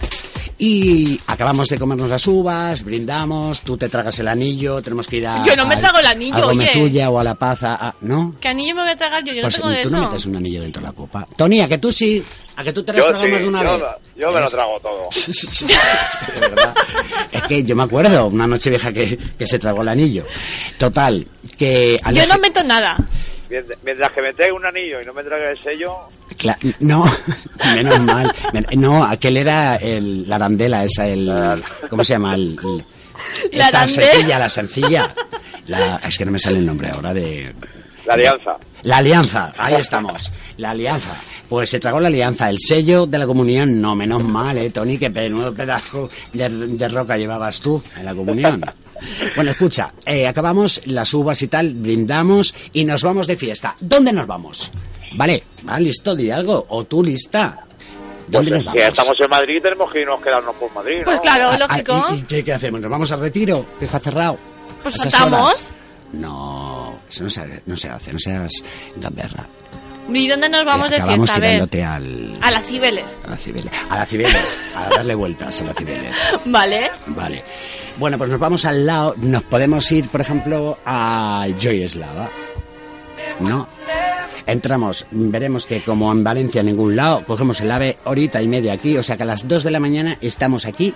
Y acabamos de comernos las uvas, brindamos, tú te tragas el anillo, tenemos que ir a... Yo no me trago el anillo, a oye. Suya o a La Paz, a- a- ¿no? ¿Qué anillo me voy a tragar yo? Yo Pues no tengo de tú eso. no metes un anillo dentro de la copa. Tony, a que tú sí, a que tú te las Yo tragas sí, más de una yo, vez. yo me lo Es- trago todo. (laughs) de verdad. Es que yo me acuerdo, una noche vieja que, que se tragó el anillo. Total, que... Yo no meto nada. Mientras que me traiga un anillo y no me traiga el sello, Cla- no, (laughs) menos mal. No, aquel era el, la arandela, esa, el... ¿Cómo se llama? El, el- La esta arandela. sencilla, la sencilla. La, es que no me sale el nombre ahora de... la alianza. La alianza, ahí estamos. La alianza. Pues se tragó la alianza. El sello de la comunión, no, menos mal, ¿eh, Tony? Que menudo pedazo de, de roca llevabas tú en la comunión. (laughs) Bueno, escucha, eh, acabamos las uvas y tal, brindamos y nos vamos de fiesta. ¿Dónde nos vamos? Vale, va, listo, di algo. O tú lista. ¿Dónde Pues nos es que vamos? estamos en Madrid tenemos que irnos quedarnos por Madrid, ¿no? Pues claro, Ah, lógico. ah, ¿y- y qué, qué hacemos? ¿Nos vamos al retiro? Que está cerrado. Pues ¿A saltamos. No, eso no se, no se hace, no seas gamberra. ¿Y dónde nos vamos de Acabamos fiesta? A ver. al, A las Cibeles. a la Cibeles. A la Cibeles. A darle vueltas a la Cibeles. (laughs) Vale. Vale. Bueno, pues nos vamos al lado. Nos podemos ir, por ejemplo, a Joy Eslava. ¿No? Entramos, veremos que como en Valencia en ningún lado, cogemos el ave horita y media aquí, o sea que a las 2 de la mañana estamos aquí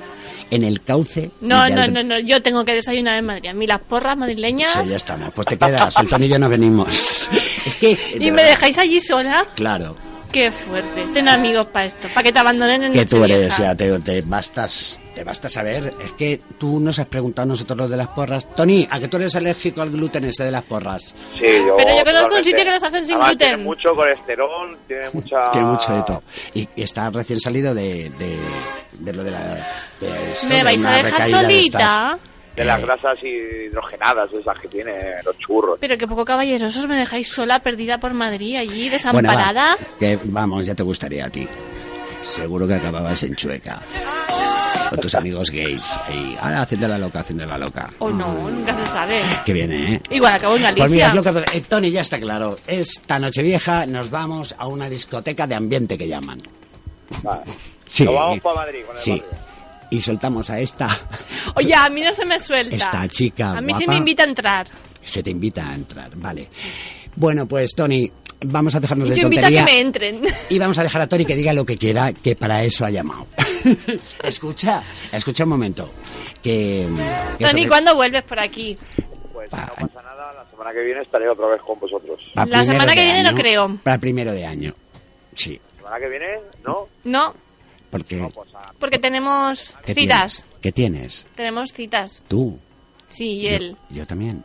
en el cauce. No, no, no, no. Yo tengo que desayunar en Madrid. A mí las porras madrileñas. Sí, ya estamos. Pues te quedas, el Tony y yo nos venimos. (laughs) Es que... de Y me dejáis allí sola. Claro. Qué fuerte. Ten amigos para esto. Para que te abandonen en que tú eres, ya te, te bastas, te basta saber. Es que tú nos has preguntado a nosotros lo de las porras. Tony, ¿a que tú eres alérgico al gluten este de las porras? Sí, yo. Pero yo conozco un sitio que los hacen sin Además, gluten. Tiene mucho colesterol, tiene (laughs) mucha. Tiene mucho de todo. Y, y está recién salido de, de, de lo de la... de esto, ¿Me de vais a dejar solita? De las grasas hidrogenadas, esas que tiene los churros. Pero que poco caballerosos me dejáis sola, perdida por Madrid, allí, Bueno, desamparada. va, que vamos, ya te gustaría a ti. Seguro que acababas en Chueca. Con tus amigos gays. Y ahora haciendo la loca, haciendo la loca. O no, nunca se sabe. Que viene, ¿eh? Igual acabo en Galicia. Pues mira, es lo que... eh, Tony, ya está claro. Esta noche vieja nos vamos a una discoteca de ambiente que llaman. Vale. Sí. Nos vamos para Madrid con el Sí. Y soltamos a esta... Oye, a mí no se me suelta. Esta chica A mí sí guapa. me invita a entrar. Se te invita a entrar, vale. Bueno, pues Tony, vamos a dejarnos de Yo invito a que me entren. Y vamos a dejar a Tony que diga lo que quiera, que para eso ha llamado. (laughs) escucha, escucha un momento. Que, que Tony, sobre- ¿cuándo vuelves por aquí? Pues no pasa nada, la semana que viene estaré otra vez con vosotros. La semana que viene no año- creo. Para primero de año. Sí, ¿La semana que viene? ¿No? No, porque... porque tenemos ¿qué citas. tienes? ¿Qué tienes? Tenemos citas. Tú. Sí, y Yo- él. Yo, también.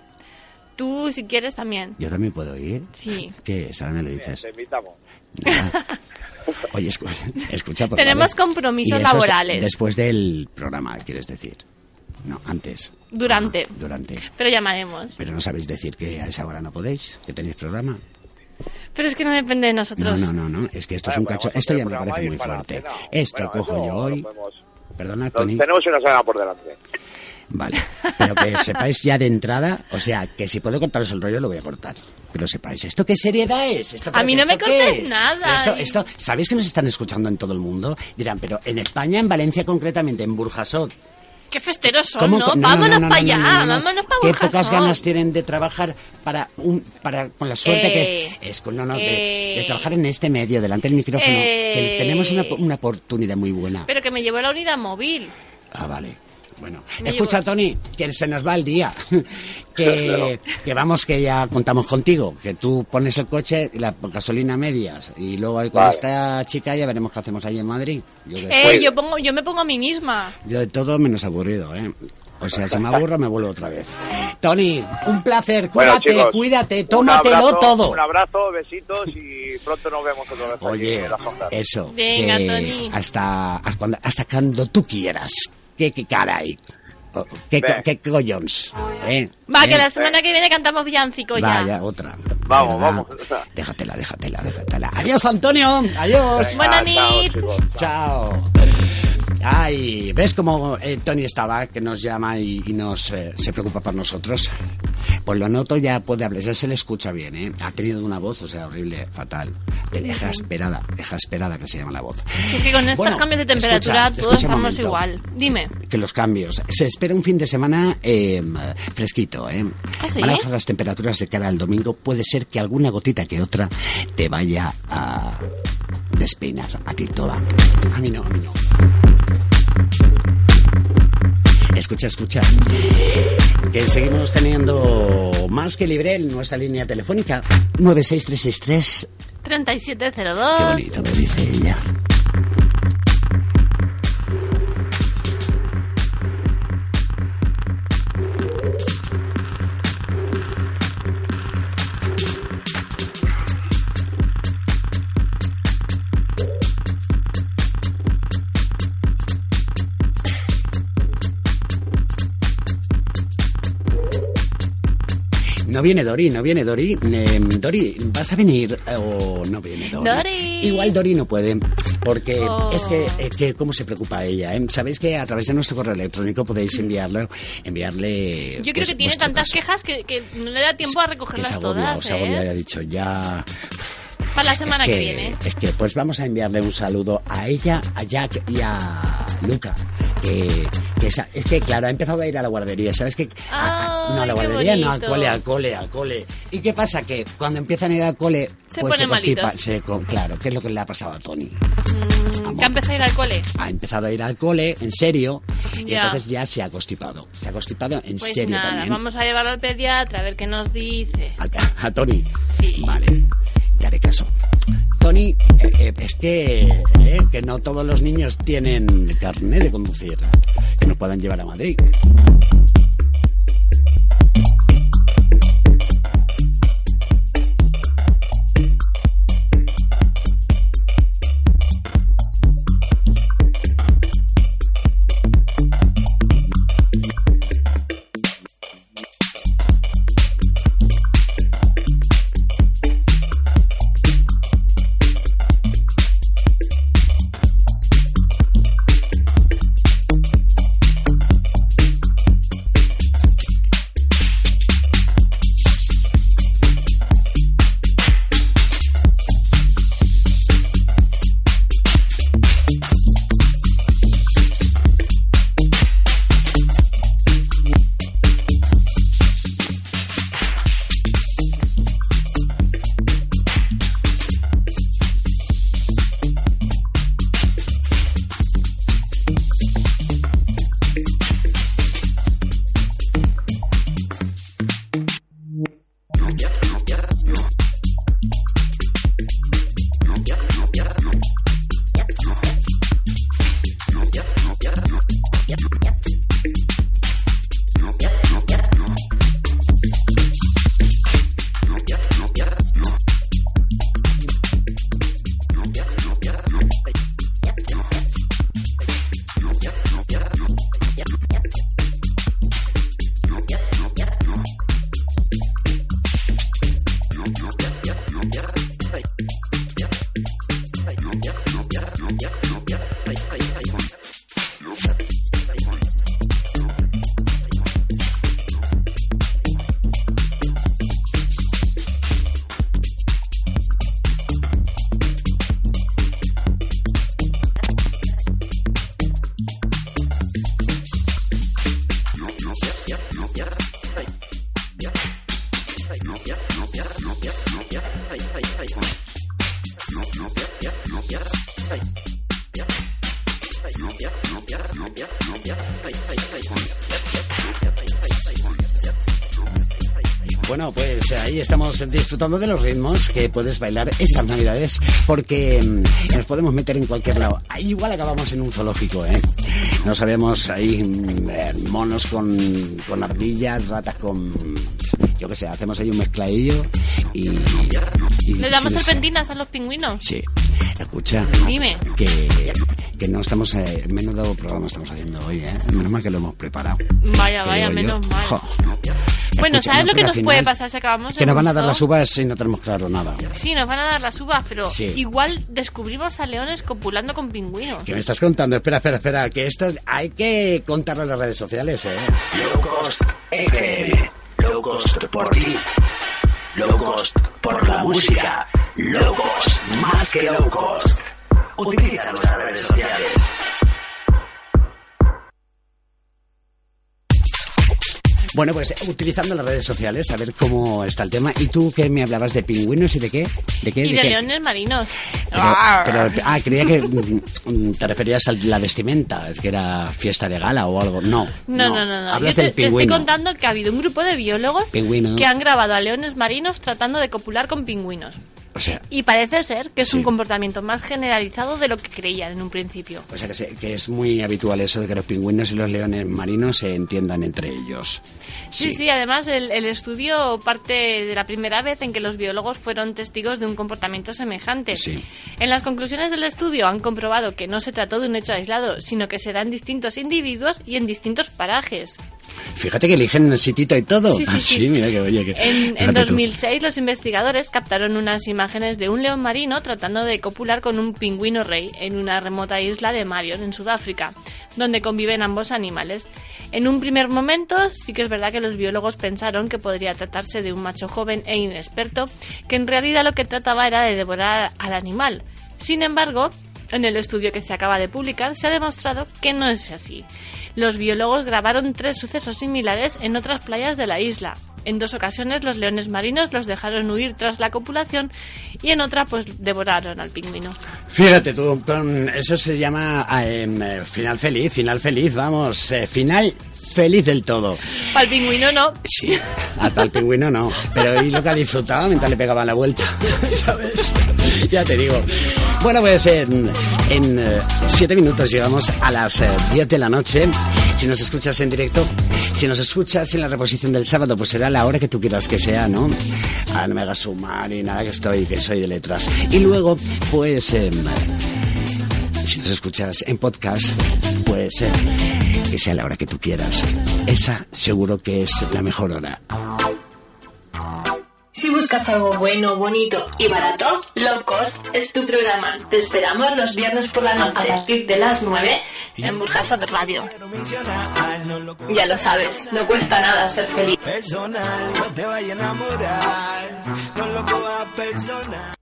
Tú, si quieres, también. Yo también puedo ir. Sí. ¿Qué es? Ahora me lo dices. Te invitamos. (laughs) Oye, escu- escucha, por Tenemos favor. compromisos es laborales. Después del programa, quieres decir. No, antes. Durante. Ah, durante. Pero llamaremos. Pero no sabéis decir que a esa hora no podéis, que tenéis programa. Pero es que no depende de No, nosotros. no, no, no. Es que esto es Vale, un pues cacho. Esto ya me parece muy fuerte. Esto Bueno, cojo yo hoy. Perdona, Tony. tenemos una semana por delante. Vale, pero que (laughs) sepáis ya de entrada, o sea, que si puedo cortaros el rollo lo voy a cortar. Pero sepáis, ¿esto qué seriedad es? ¿Esto, A mí no me ¿esto qué cortes es? nada. Esto, esto, ¿Sabéis que nos están escuchando en todo el mundo? Dirán, pero en España, en Valencia concretamente, en Burjasot, Qué festeros son. ¿no? No, no, vámonos no, no, para allá, no, no, no. vámonos para Qué pocas ganas tienen de trabajar para un para con la suerte Eh, que es con- no, no, de, de eh, trabajar en este medio delante del micrófono que eh. tenemos una, una oportunidad muy buena. Pero que me llevó la unidad móvil. Ah, vale. Bueno, Me escucha, llevo- Tony, que se nos va el día. (laughs) que, que vamos, que ya contamos contigo. Que tú pones el coche y la gasolina medias. Y luego ahí con Vale. esta chica ya veremos qué hacemos ahí en Madrid. Yo, Eh, yo, pongo, yo me pongo a mí misma. yo de todo menos aburrido, ¿eh? O sea, si me (laughs) aburro, me vuelvo otra vez. Tony, un placer. Bueno, Cuídate, chicos, cuídate, un tómatelo abrazo, todo. Un abrazo, besitos y pronto nos vemos otra vez aquí Oye, en eso. Venga, Tony. Hasta, hasta cuando, hasta cuando tú quieras. ¿Qué, qué caray? Oh, ¿Qué, Ve. qué, qué collons? ¿Eh? Va, ¿Eh? que la semana que viene cantamos villancico ya. Vaya, otra. Vamos, ¿Verdad? vamos. Déjatela, déjatela, déjatela. Adiós, Antonio. Adiós. Buena Venga, chao, nit. chicos. Chao. Ay, ¿ves cómo eh, Tony estaba, que nos llama y, y nos eh, se preocupa por nosotros? Pues lo noto, ya puede hablar, ya se le escucha bien, ¿eh? Ha tenido una voz, o sea, horrible, fatal. Exasperada, exasperada que se llama la voz. Es que con estos Bueno, cambios de temperatura escucha, todos estamos igual. Dime. Que los cambios. Se espera un fin de semana eh, fresquito, ¿eh? ¿Ah, sí? Van a bajar las temperaturas de cara al domingo. Puede ser que alguna gotita que otra te vaya a despeinar a ti toda. A mí no, a mí no. Escucha, escucha. Que seguimos teniendo más que libre en nuestra línea telefónica. 96363. Qué 3702. bonito me dice ella. No viene Dori, no viene Dori. Eh, Dori, ¿vas a venir o no viene Dori? Dori. Igual Dori no puede, porque Oh. es que, eh, que cómo se preocupa ella. eh? Sabéis que a través de nuestro correo electrónico podéis enviarlo, enviarle. Yo creo pues, que tiene vuestro tantas caso. quejas que, que no le da tiempo a recogerlas se agobia, todas, o se agobia, ¿eh? ha dicho ya. Para la semana es que viene. Es que pues vamos a enviarle un saludo a ella, a Jack y a Luca. Que, que esa- es que claro, ha empezado a ir a la guardería, ¿sabes qué? A- a- no, a la guardería no, al cole, al cole, al cole. ¿Y qué pasa? Que cuando empiezan a ir al cole, Se pues se ponen constipa, se claro, ¿qué es lo que le ha pasado a Tony? Mm, que ha empezado a ir al cole. Ha empezado a ir al cole, en serio, y Ya. entonces ya se ha constipado. Se ha constipado en Pues serio nada, también. vamos a llevarlo al pediatra a ver qué nos dice. A, a Tony. Sí. Vale, haré caso. Tony, eh, eh, es que, eh, que no todos los niños tienen carnet de conducir que nos puedan llevar a Madrid. Estamos disfrutando de los ritmos que puedes bailar estas navidades porque mm, nos podemos meter en cualquier lado. Ahí igual acabamos en un zoológico, ¿eh? No sabemos ahí mm, eh, monos con, con ardillas, ratas con... Yo qué sé, hacemos ahí un mezcladillo y... y ¿Le damos serpentinas a los pingüinos? Sí. Escucha, Dime. que, que no estamos... Eh, menudo programa estamos haciendo hoy, ¿eh? Menos mal que lo hemos preparado. Vaya, vaya, yo. menos mal. Jo. Bueno, Escucha, ¿sabes no, lo que nos puede pasar si acabamos Que nos van a dar las uvas y no tenemos claro nada. Sí, nos van a dar las uvas, pero Sí. igual descubrimos a leones copulando con pingüinos. ¿Qué me estás contando? Espera, espera, espera, que esto hay que contarlo en las redes sociales, ¿eh? Low Cost FM. Low Cost por ti. Low Cost por la música. Low Cost más que Low Cost. Utiliza nuestras redes sociales. Bueno, pues utilizando las redes sociales, a ver cómo está el tema. ¿Y tú qué me hablabas de pingüinos y de qué? ¿De qué? Y de leones marinos. Pero, pero- ah, creía que mm, mm, te referías a la vestimenta, es que era fiesta de gala o algo. No, No, no, no, no. Hablas Yo te, del te estoy pingüino. contando que ha habido un grupo de biólogos Pingüino. que han grabado a leones marinos tratando de copular con pingüinos. O sea, Y parece ser que es un comportamiento más generalizado de lo que creían en un principio. o sea que, se- que es muy habitual eso de que los pingüinos y los leones marinos se entiendan entre ellos. Sí, sí, además el, el estudio parte de la primera vez en que los biólogos fueron testigos de un comportamiento semejante. Sí. En las conclusiones del estudio han comprobado que no se trató de un hecho aislado, sino que se da en distintos individuos y en distintos parajes. Fíjate que eligen el sitito y todo. Sí, sí, Ah, sí. mira que oye que. En, en fíjate tú. 2006 los investigadores captaron unas imágenes de un león marino tratando de copular con un pingüino rey en una remota isla de Marion, en Sudáfrica, donde conviven ambos animales. En un primer momento sí que es verdad que los biólogos pensaron que podría tratarse de un macho joven e inexperto, que en realidad lo que trataba era de devorar al animal. Sin embargo, en el estudio que se acaba de publicar se ha demostrado que no es así. Los biólogos grabaron tres sucesos similares en otras playas de la isla. En dos ocasiones los leones marinos los dejaron huir tras la copulación y en otra pues devoraron al pingüino. Fíjate tú, eso se llama eh, em, eh, final feliz, final feliz, vamos, eh, final feliz del todo. El pingüino no. Sí, hasta el pingüino no, pero y lo que ha disfrutado mientras le pegaba la vuelta, (laughs) ¿sabes? Ya te digo. Bueno, pues en, en eh, siete minutos llegamos a las eh, 10 de la noche. Si nos escuchas en directo, si nos escuchas en la reposición del sábado, pues será la hora que tú quieras que sea, ¿no? Ah, no me hagas sumar ni nada que estoy, que soy de letras. Y luego, pues, em, si nos escuchas en podcast, pues eh, que sea la hora que tú quieras. Esa seguro que es la mejor hora. Si buscas algo bueno, bonito y barato, Low Cost es tu programa. Te esperamos los viernes por la noche a partir de las 9 en Burjasot Radio. Ya lo sabes, no cuesta nada ser feliz. Personal, no te vayas a enamorar. No lo cojas personal.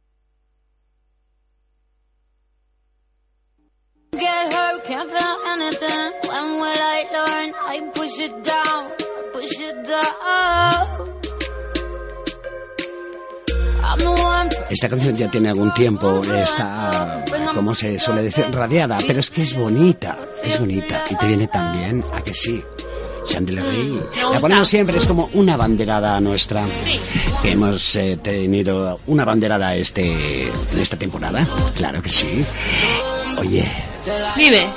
Get hurt, can't feel anything. When will I learn? I push it down, push it down. Esta canción ya tiene algún tiempo, está, como se suele decir, radiada, pero es que es bonita, es bonita y te viene también a que sí. Chandelier. La ponemos siempre, es como una banderada nuestra. Que hemos eh, tenido una banderada este, en esta temporada. Claro que sí. Oye, Vive.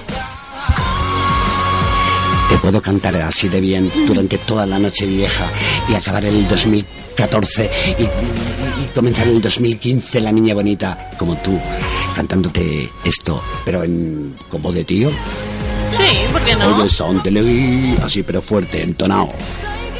Te puedo cantar así de bien durante toda la noche vieja y acabar el 2014 y, y- y comenzar el 2015 la niña bonita como tú cantándote esto pero en como de tío Sí, ¿por qué no? oye Santeleí así pero fuerte entonado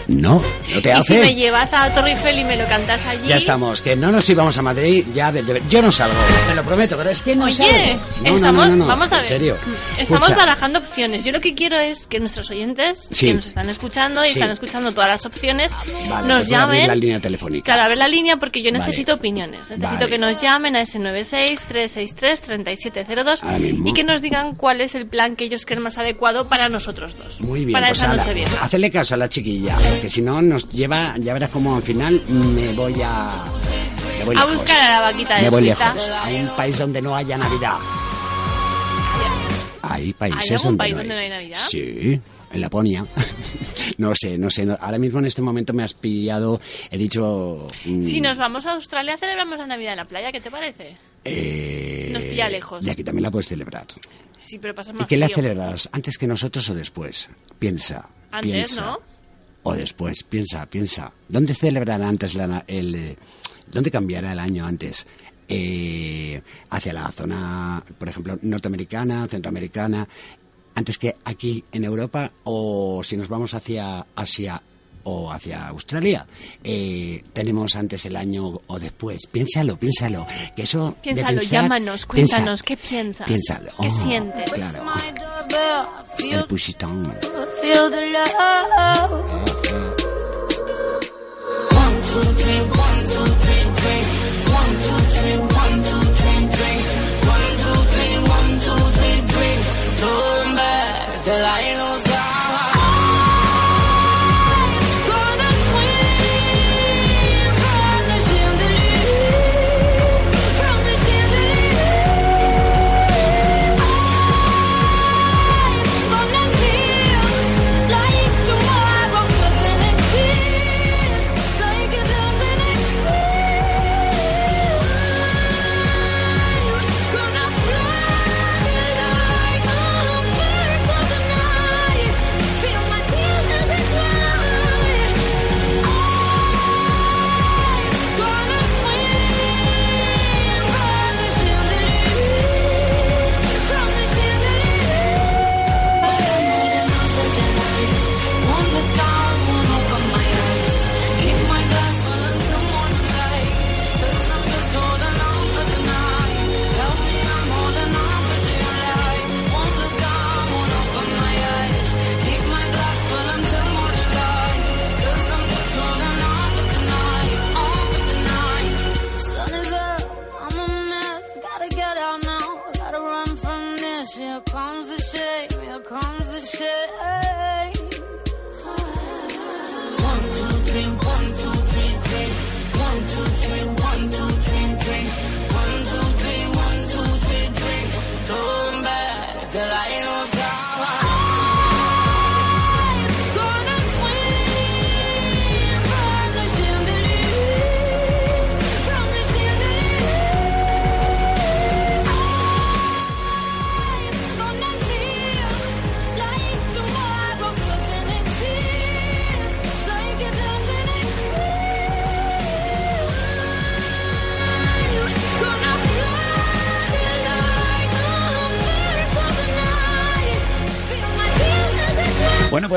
no no te Y si me llevas a Torre Eiffel y me lo cantas allí... ya estamos que no nos íbamos a Madrid ya de- de- yo no salgo te lo prometo pero es que no Oye, salgo No, estamos, no, no, no, vamos a en ver. serio Estamos Escucha. barajando opciones. Yo lo que quiero es que nuestros oyentes, Sí. que nos están escuchando y Sí. están escuchando todas las opciones, Vale, nos pues voy a abrir llamen. la línea telefónica Claro, a ver la línea porque yo Vale. necesito opiniones. Necesito Vale. que nos llamen a ese 96-363-3702 Ahora mismo. y que nos digan cuál es el plan que ellos creen más adecuado para nosotros dos. Muy bien, Para pues esa noche vieja. Hacele caso a la chiquilla, que si no nos lleva, ya verás como al final me voy a... Me voy A lejos. buscar a la vaquita de Me voy lejos, a un país donde no haya Navidad. Hay países ¿Hay algún donde país no donde no hay. hay Navidad? Sí, en Laponia. (laughs) no sé, no sé. ahora mismo en este momento me has pillado, he dicho... mm, Si nos vamos a Australia, celebramos la Navidad en la playa, ¿qué te parece? eh, nos pilla lejos. Y aquí también la puedes celebrar. Sí, pero pasa ¿Y más qué la frío. celebras? ¿Antes que nosotros o después? Piensa. Antes, piensa. ¿no? O después, piensa, piensa. ¿Dónde celebrará antes la, el... eh, ¿Dónde cambiará el año antes? Eh, hacia la zona, por ejemplo, norteamericana, centroamericana, antes que aquí en Europa, o si nos vamos hacia Asia o hacia Australia, eh, tenemos antes el año o después. Piénsalo, piénsalo. Que eso Piénsalo, pensar- llámanos, piensa- cuéntanos, ¿qué piensas? Piénsalo. ¿Qué Oh, sientes? Claro. El pushitón. Two, three, one, two, three, three. One, two, three, one, two, three, three. One, two, three, one, two, three, three. Turn back till I know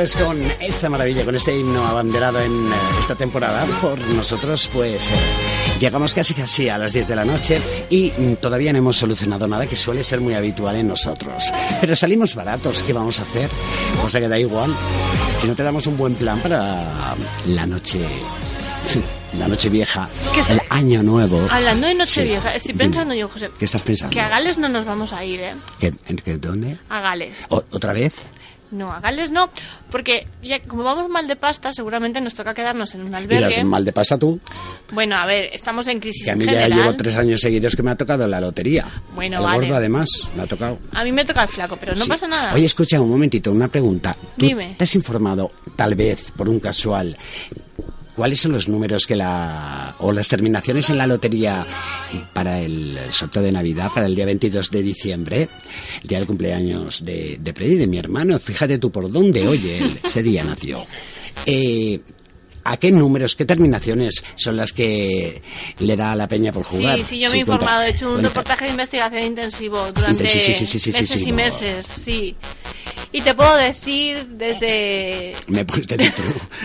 pues con esta maravilla, con este himno abanderado en eh, esta temporada por nosotros, pues eh, llegamos casi casi a las 10 de la noche y mm, todavía no hemos solucionado nada que suele ser muy habitual en nosotros. Pero salimos baratos, ¿qué vamos a hacer? O sea que da igual. Si no te damos un buen plan para la noche, (laughs) la noche vieja, ¿Qué se- el año nuevo. Hablando de Sí. Nochevieja, estoy pensando yo, José, ¿Qué estás pensando? que a Gales no nos vamos a ir, ¿eh? ¿Qué- en qué- ¿Dónde? A Gales. ¿Otra vez? No, a Gales no, porque ya como vamos mal de pasta, seguramente nos toca quedarnos en un albergue. mal de pasa tú, Bueno, a ver, estamos en crisis que a mí ya general. llevo tres años seguidos que me ha tocado la lotería. Bueno, el vale. gordo además me ha tocado. A mí me toca el flaco, pero no Sí. pasa nada. Oye, escucha un momentito, una pregunta. ¿Tú Dime. te has informado, tal vez, por un casual, cuáles son los números que la... o las terminaciones en la lotería para el sorteo de Navidad, para el día 22 de diciembre, el día del cumpleaños de, de Freddy, de mi hermano? Fíjate tú por dónde, oye, él, ese día nació. Eh, ¿A qué números, qué terminaciones son las que le da a la peña por jugar? Sí, sí, yo me he cuenta, informado, he hecho un cuenta. reportaje de investigación intensivo durante Sí, sí, meses y meses, sí. Y te puedo decir desde Me puedes decir tú.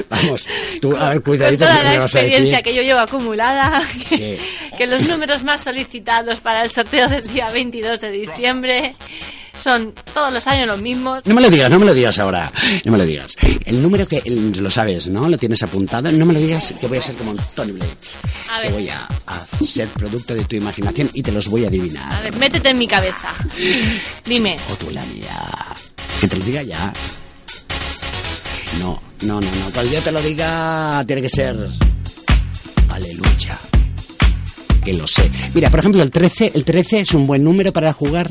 Vamos, tú, a ver, con cuidadito toda que la me vas a experiencia que yo llevo acumulada, que, Sí. que los números más solicitados para el sorteo del día 22 de diciembre son todos los años los mismos. No me lo digas, no me lo digas ahora. No me lo digas. El número que el- lo sabes, ¿no? Lo tienes apuntado. No me lo digas que voy a ser como Tony Blake. A Que ver, voy a, a ser producto de tu imaginación y te los voy a adivinar. a ver, métete en mi cabeza. Dime. O tú la mía. Que te lo diga ya. No, no, no, no. Cuando yo te lo diga, tiene que ser. Aleluya. Que lo sé. Mira, por ejemplo, el 13, el 13 es un buen número para jugar.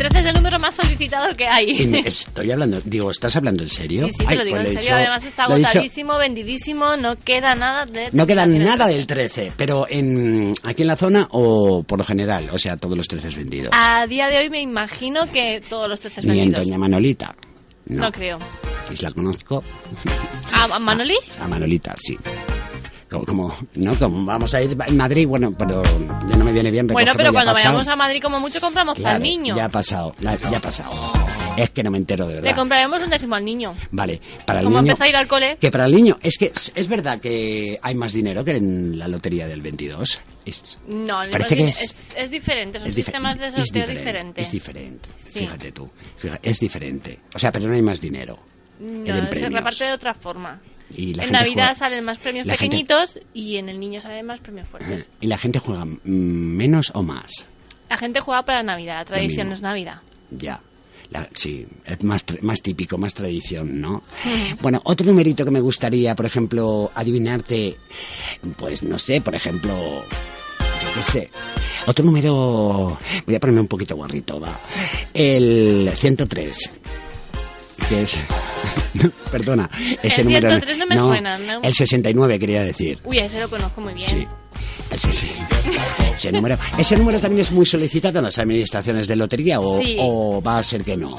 El 13 es el número más solicitado que Y hay. (laughs) estoy hablando, digo, ¿estás hablando en serio? Sí, sí, te Ay, lo digo pues en he serio. Además está agotadísimo, vendidísimo, no queda nada de... No queda nada del del 13, pero en aquí en la zona o por lo general, o sea, todos los 13 vendidos. A día de hoy me imagino que todos los 13 Ni en vendidos. Doña Manolita. No. No, creo. si la conozco. ¿A, a Manoli? A Manolita, sí. Como, como- no, como vamos a ir en Madrid, bueno, pero ya no me viene bien Bueno, pero cuando pasado. vayamos a Madrid como mucho compramos para Claro, el niño. Ya ha pasado, la- ya ha pasado. Es que no me entero de Le verdad. compraremos un décimo al niño. Vale, para el niño... empezó a ir al cole. Que para el niño, es que es, verdad que hay más dinero que en la lotería del 22. Es, No, Parece es, que es, es- es diferente, son sistemas de sorteo diferente, diferentes. Es diferente, Sí. fíjate tú. Fija- es diferente. O sea, pero no hay más dinero. No, se reparte de otra forma. Y la en gente Navidad juega- salen más premios la gente- pequeñitos y en el niño salen más premios fuertes. Y la gente juega menos o más. La gente juega para Navidad, la tradición es Navidad. Ya. La- sí, es más, más típico, más tradición, ¿no? (laughs) Bueno, otro numerito que me gustaría, por ejemplo, adivinarte, pues no sé, por ejemplo, yo qué sé. Otro número, voy a ponerme un poquito guarrito, va. El 103, que es, no, (laughs) perdona, ese El número. 103 no me suena, ¿no? El 69 quería decir. Uy, ese lo conozco muy bien. Sí. Ese, sí. Ese número, ese número también es muy solicitado en las administraciones de lotería o, Sí. o va a ser que no.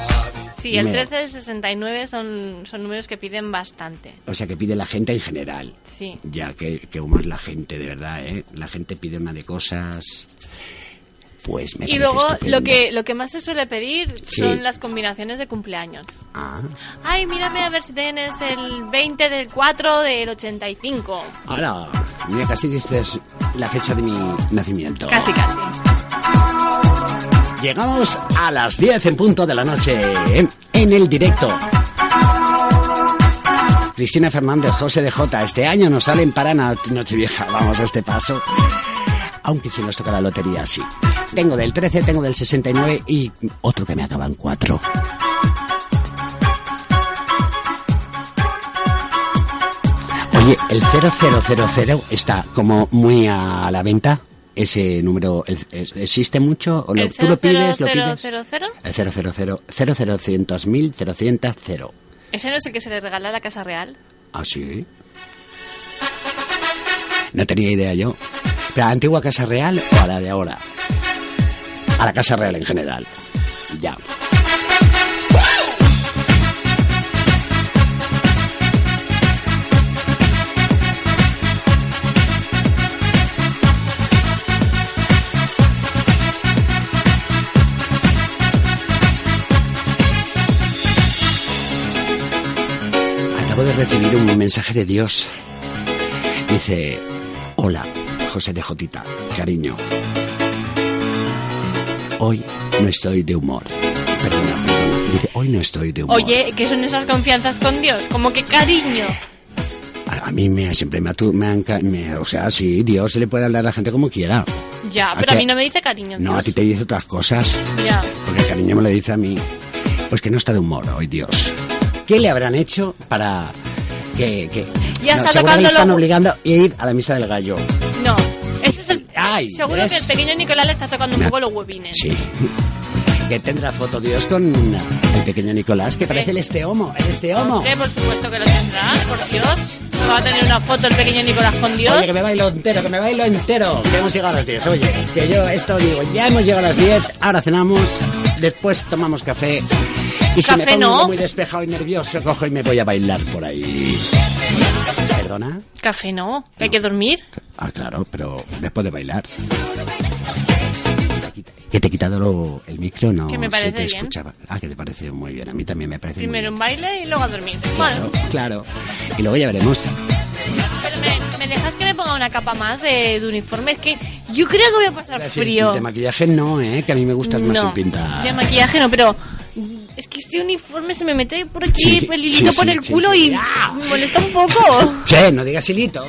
Sí, el Número. 13 y el 69 son, son números que piden bastante. O sea, que pide la gente en general. Sí. Ya que, que como es la gente, de verdad, ¿eh? La gente pide una de cosas. Pues me Y luego estupendo. lo que, lo que más se suele pedir Sí. son las combinaciones de cumpleaños. Ah, Ay, mírame a ver si tienes el 20 del 4 del 85. ahora, mira, casi dices la fecha de mi nacimiento. Casi, casi. Llegamos a las 10 en punto de la noche en, en el directo. Cristina Fernández, José de J. Este año nos salen para Nochevieja. Vamos a este paso. Aunque si nos toca la lotería, sí. Tengo del 13, tengo del 69 y otro que me acaba en 4. Oye, el 0000 está como muy a la venta. Ese número ¿es- es- existe mucho o lo, ¿El tú lo pides, lo 000000? pides. El 000 00100.000 000. ¿Ese no es el que se le regala a la Casa Real? ¿Ah, sí? No tenía idea yo. ¿Pero a la antigua Casa Real o a la de ahora? A la Casa Real en general. Ya. Acabo de recibir un mensaje de Dios. Dice, hola, José de Jotita, cariño. Hoy no estoy de humor. Perdona, perdona. Dice, hoy no estoy de humor. Oye, ¿qué son esas confianzas con Dios? Como que cariño. A, a mí me, siempre me ha... tu- me han me- o sea, sí, Dios le puede hablar a la gente como quiera. Ya, ¿A pero a mí no me dice cariño. No, a ti te dice otras cosas. Ya. Porque el cariño me lo dice a mí. Pues que no está de humor hoy, Dios. ¿Qué le habrán hecho para que... que... Ya está seguro que tocando le están obligando a ir a la misa del gallo. No. Ese es el... Ay, Seguro ¿ves? que el pequeño Nicolás le está tocando un Me- poco los huevines. Sí. Que tendrá foto Dios con el pequeño Nicolás, que parece el esteomo, el esteomo. Hombre, por supuesto que lo tendrá, por Dios. No va a tener una foto el pequeño Nicolás con Dios. Oye, que me bailo entero, que me bailo entero. Que hemos llegado a las 10. Oye, que yo esto digo, ya hemos llegado a las 10, ahora cenamos, después tomamos café. Y si me Café pongo no. muy despejado y nervioso, cojo y me voy a bailar por ahí. ¿Perdona? Café no, que hay que dormir. Ah, claro, pero después de bailar. ¿Que te he quitado lo- el micro? No Que me se parece te bien. escuchaba. Ah, que te parece muy bien. A mí también me parece muy Primero bien. un baile y luego a dormir. Bueno, Claro, claro. Y luego ya veremos. pero me, me dejas que me ponga una capa más de, de uniforme. Es que yo creo que voy a pasar frío. De maquillaje no, ¿eh? Que a mí me gustas más No, sin pintar. de maquillaje no, pero es que este uniforme se me mete por aquí, Sí, el hilito sí, por el culo y me molesta un poco. Che, no digas hilito.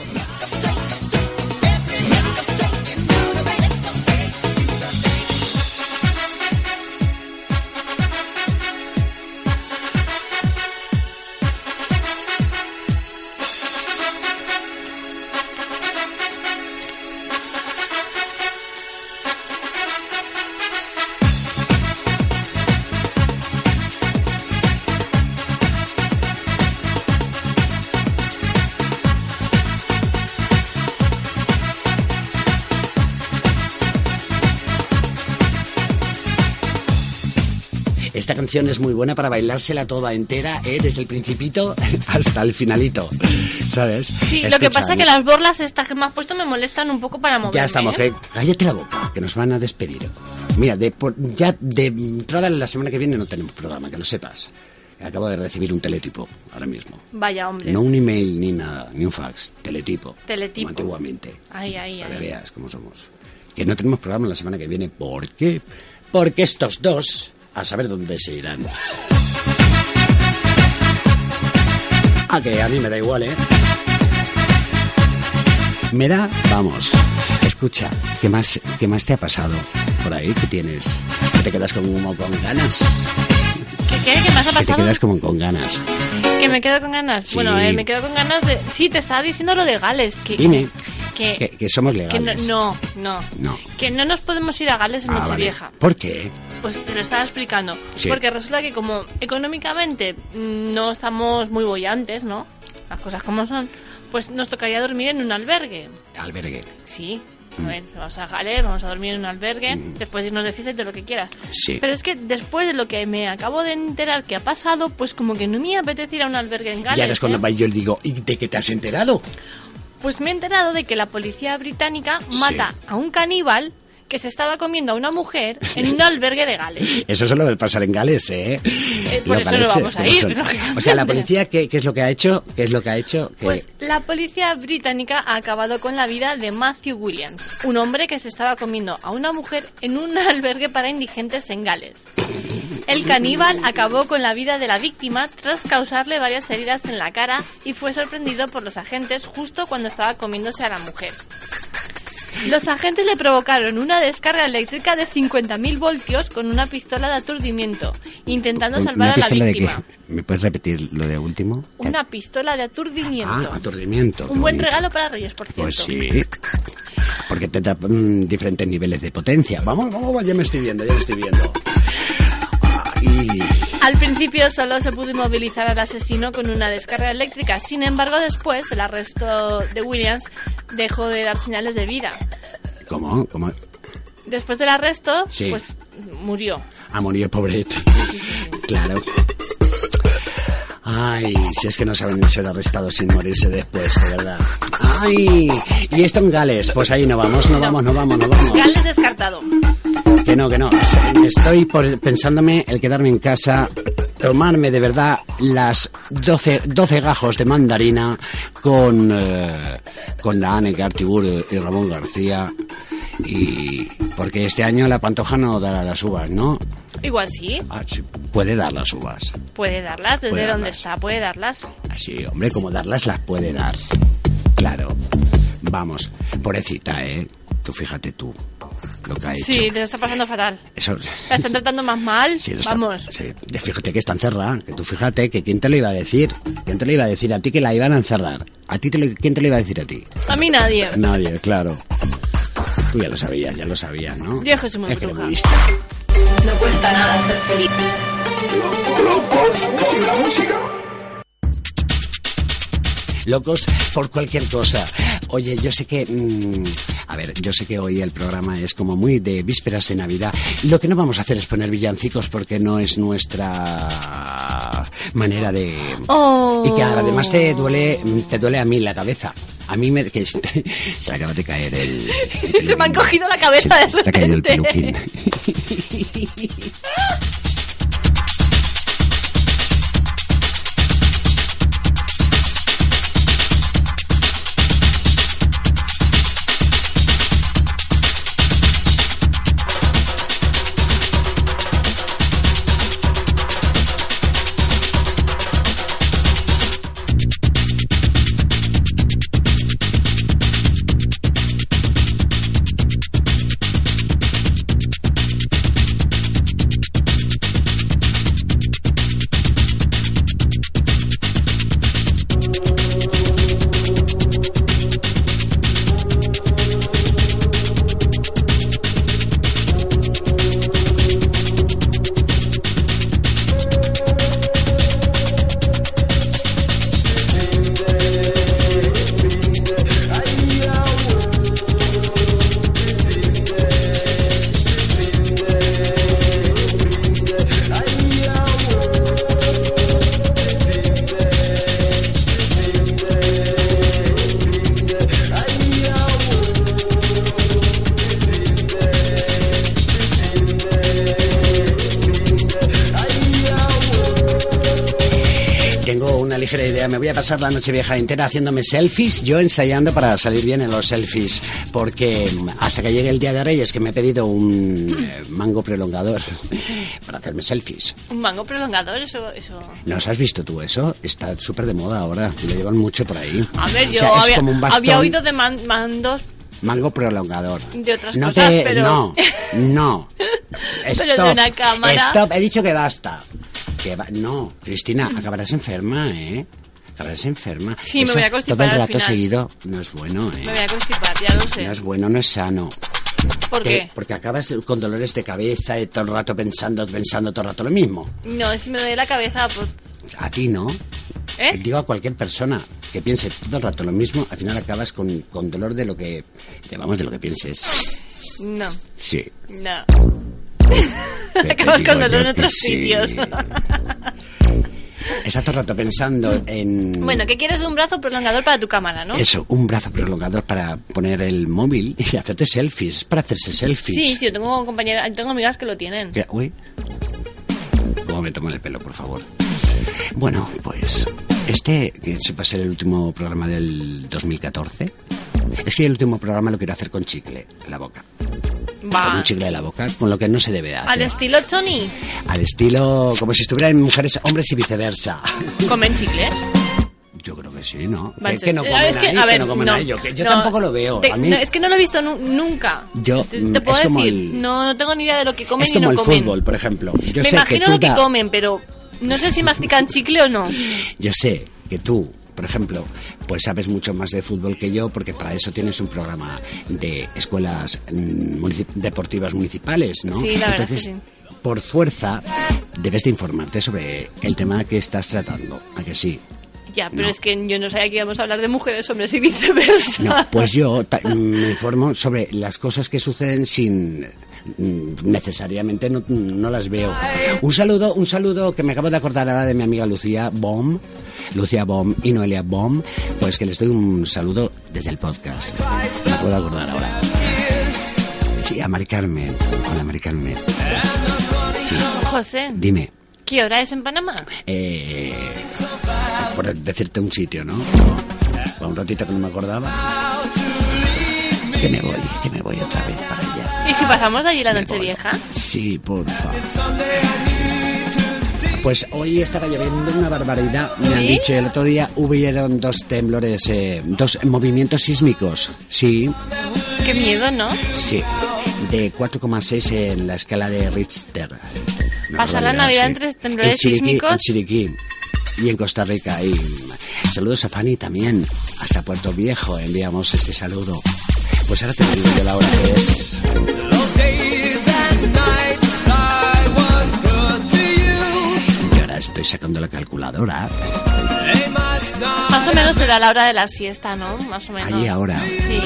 Esta canción es muy buena para bailársela toda entera, ¿eh? desde el principito (laughs) hasta el finalito, ¿sabes? Sí, lo que pasa es que las borlas estas que me has puesto me molestan un poco para moverme. Ya estamos, ¿eh? que cállate la boca, que nos van a despedir. Mira, de, por- ya de entrada la semana que viene no tenemos programa, que lo sepas. Acabo de recibir un teletipo ahora mismo. Vaya, hombre. No un email ni nada, ni un fax, teletipo. Teletipo. Como antiguamente. Ay, ay, Para que ay. veas cómo somos. Que no tenemos programa la semana que viene. ¿Por qué? Porque estos dos, a saber dónde se irán. Ah, que a mí me da igual, ¿eh? Me da, vamos. Escucha, ¿qué más, qué más te ha pasado por ahí? ¿Qué tienes? ¿Que te quedas como con ganas? ¿Qué, qué? ¿Qué me has Que te pasado? quedas como con ganas. Que me quedo con ganas. Sí. Bueno, eh, me quedo con ganas de... Sí, te estaba diciendo lo de Gales. Que, Dime. Que, Que, que somos que no, legales. no, no. No. Que no nos podemos ir a Gales en Ah, vale. Nochevieja. ¿Por qué? Pues te lo estaba explicando. Sí. Porque resulta que como económicamente mm, no estamos muy bollantes, ¿no? Las cosas como son. Pues nos tocaría dormir en un albergue. Albergue. Sí. Mm. A ver, vamos a Gales, vamos a dormir en un albergue, después de irnos de fiesta y todo lo que quieras. Sí. Pero es que después de lo que me acabo de enterar que ha pasado, pues como que no me apetece ir a un albergue en Gales. Y ahora es cuando ¿eh? yo le digo, ¿y de qué te has enterado? Pues me he enterado de que la policía británica mata a un caníbal que se estaba comiendo a una mujer en un albergue de Gales. (laughs) Eso solo debe pasar en Gales, ¿eh? Eh, por eso no galeses, vamos a ir, son. (laughs) O sea, la policía, ¿qué, qué es lo que ha hecho? ¿Qué es lo que ha hecho? Que- Pues la policía británica ha acabado con la vida de Matthew Williams, un hombre que se estaba comiendo a una mujer en un (laughs) albergue para indigentes en Gales. El caníbal acabó con la vida de la víctima tras causarle varias heridas en la cara y fue sorprendido por los agentes justo cuando estaba comiéndose a la mujer. Los agentes le provocaron una descarga eléctrica de 50.000 voltios con una pistola de aturdimiento, intentando ¿Una salvar a la de víctima. qué? ¿Me puedes repetir lo de último? Una pistola de aturdimiento. Ah, aturdimiento. Un buen bonito. regalo para Reyes, por cierto. Pues sí. Porque te da mm, diferentes niveles de potencia. Vamos, vamos, ya me estoy viendo, ya me estoy viendo. Ay, Al principio solo se pudo inmovilizar al asesino con una descarga eléctrica. Sin embargo, después el arresto de Williams dejó de dar señales de vida. ¿Cómo? ¿Cómo? Después del arresto, Sí. pues murió. A morir, pobrete. Claro. Ay, si es que no saben ser arrestados sin morirse después, de verdad. Ay, y esto en Gales, pues ahí no vamos, no vamos, no vamos, no vamos. Gales descartado. Que no, que no. Estoy por- pensándome el quedarme en casa, tomarme de verdad las 12, 12 gajos de mandarina con, eh, con la Anne Gartibur y Ramón García. Y porque este año la pantoja no dará las uvas, ¿no? Igual sí, Ah, sí, puede dar las uvas. puede darlas. Desde Puede donde darlas. está, puede darlas. Así, hombre, como darlas las puede dar. Claro. Vamos, pobrecita, ¿eh? Tú fíjate tú lo que ha hecho. Sí, te lo está pasando fatal. Eso, La están tratando más mal. (laughs) Sí, lo está- Vamos. sí, fíjate que está encerrada, que tú fíjate que quién te lo iba a decir, quién te lo iba a decir a ti que la iban a encerrar, a ti te lo- quién te lo iba a decir a ti, A mí nadie. nadie, claro. Tú ya lo sabías, ya lo sabías, ¿no? Yo es muy Es que eres bruja. muy lista. No cuesta nada ser feliz. Locos sin la música. Locos por cualquier cosa. Oye, yo sé que... mm, a ver, yo sé que hoy el programa es como muy de vísperas de Navidad. Lo que no vamos a hacer es poner villancicos porque no es nuestra manera de... Oh. Y que además te duele, te duele a mí la cabeza. A mí me... Que (laughs) se me acaba de caer el... el (laughs) Se me han cogido la cabeza Se- de se te ha caído el peluquín. (laughs) pasar la noche vieja entera haciéndome selfies, yo ensayando para salir bien en los selfies. Porque hasta que llegue el día de Reyes, que me he pedido un eh, mango prolongador (laughs) para hacerme selfies. Un mango prolongador, eso... eso... ¿No has visto tú eso? Está súper de moda ahora. Lo llevan mucho por ahí. A ver, O yo sea, es había, como un bastón. había oído de man- mandos Mango prolongador. de otras No cosas, te- pero... No, (laughs) no. Pero de una cámara. Stop, he dicho que basta. Que va- No, Cristina, acabarás enferma, ¿eh? Acabarás enferma. Sí, me voy a constipar Todo el al rato final. seguido no es bueno, ¿eh? Me voy a constipar, ya lo sé. No es bueno, no es sano. ¿Por qué? Porque acabas con dolores de cabeza y todo el rato pensando, pensando todo el rato lo mismo. No, si me duele la cabeza, pues... A ti no. ¿Eh? Digo a cualquier persona que piense todo el rato lo mismo, al final acabas con, con dolor de lo que, de, vamos, de lo que pienses. No, Sí. no. (laughs) Acabas con dolor en otros sí. sitios. (laughs) Estás todo el rato pensando en... bueno, ¿qué quieres un brazo prolongador para tu cámara, no? Eso, un brazo prolongador para poner el móvil y hacerte selfies, para hacerse selfies. Sí, sí, yo tengo compañeras, tengo amigas que lo tienen. Que- Uy, cómo me tomo el pelo, por favor. Bueno, pues este que se va a ser el último programa del 2014. Es que el último programa lo quiero hacer con chicle en la boca. Con un chicle en la boca, con lo que no se debe hacer. Al estilo Sony, Al estilo, como si estuvieran mujeres, hombres y viceversa. comen chicles. Yo creo que sí, ¿no? Que, que no ser- comen es que, ahí, a que ver, no comen no, ahí. Yo, que yo no, tampoco lo veo. te- a mí no, es que no lo he visto nu- nunca. yo, Te, te puedo es como decir, el, no, tengo ni idea de lo que comen es y como no el comen. fútbol, por ejemplo. Yo Me sé imagino que lo que comen, pero no sé si mastican chicle o no. Yo sé que tú, por ejemplo, pues sabes mucho más de fútbol que yo porque para eso tienes un programa de escuelas mm, deportivas municipales, ¿no? Sí, la verdad Entonces, que sí. por fuerza, debes de informarte sobre el tema que estás tratando, ¿a que sí? Ya, pero No. es que yo no sabía que íbamos a hablar de mujeres, hombres y viceversa. No, pues yo ta- (laughs) me informo sobre las cosas que suceden sin mm, necesariamente no, no las veo. Un saludo, un saludo que me acabo de acordar ahora de mi amiga Lucía Bom, Lucía Bom y Noelia Bom, pues que les doy un saludo desde el podcast. Me de acordar ahora. Sí, a Mari Carmen. Hola, Mari Carmen. Sí, José, dime. ¿qué hora es en Panamá? Eh, por decirte un sitio, ¿no? Para un ratito que no me acordaba. Que me voy, que me voy otra vez para allá. ¿Y si pasamos de allí la noche vieja? Sí, por favor. Pues hoy estaba lloviendo una barbaridad. Me han dicho el otro día hubieron dos temblores, eh, dos movimientos sísmicos. Sí, Qué miedo, ¿no? sí. De 4,6 en la escala de Richter. Una Pasar la Navidad sí. entre temblores En Chiriquí- sísmicos. En Chiriquí y en Costa Rica. Y saludos a Fanny también. Hasta Puerto Viejo enviamos este saludo. Pues ahora te digo yo la hora que es. Estoy sacando la calculadora. Más o menos será la hora de la siesta, ¿no? Más o menos. Ahí ahora. Sí.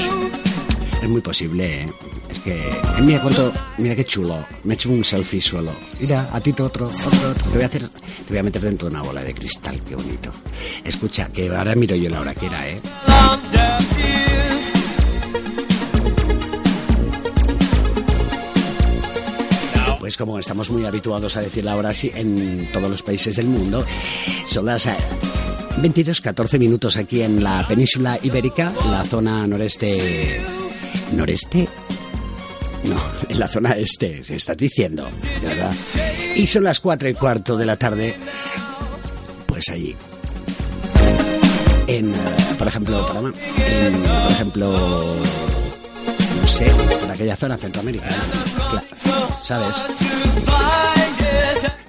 Es muy posible, ¿eh? Es que, eh, mira cuánto, mira qué chulo. Me he hecho un selfie solo. Mira, a ti otro, otro, otro. Te voy a hacer, te voy a meter dentro de una bola de cristal, qué bonito. Escucha, que ahora miro yo la hora que era, ¿eh? Pues como estamos muy habituados a decir la hora así en todos los países del mundo, son las eh, 22, 14 minutos aquí en la península ibérica, la zona noreste. ¿Noreste? No, en la zona este, ¿qué estás diciendo? ¿De verdad? Y son las 4 y cuarto de la tarde, pues allí. En, eh, por ejemplo, Panamá. En, por ejemplo, no sé, por aquella zona, Centroamérica. Claro, ¿sabes?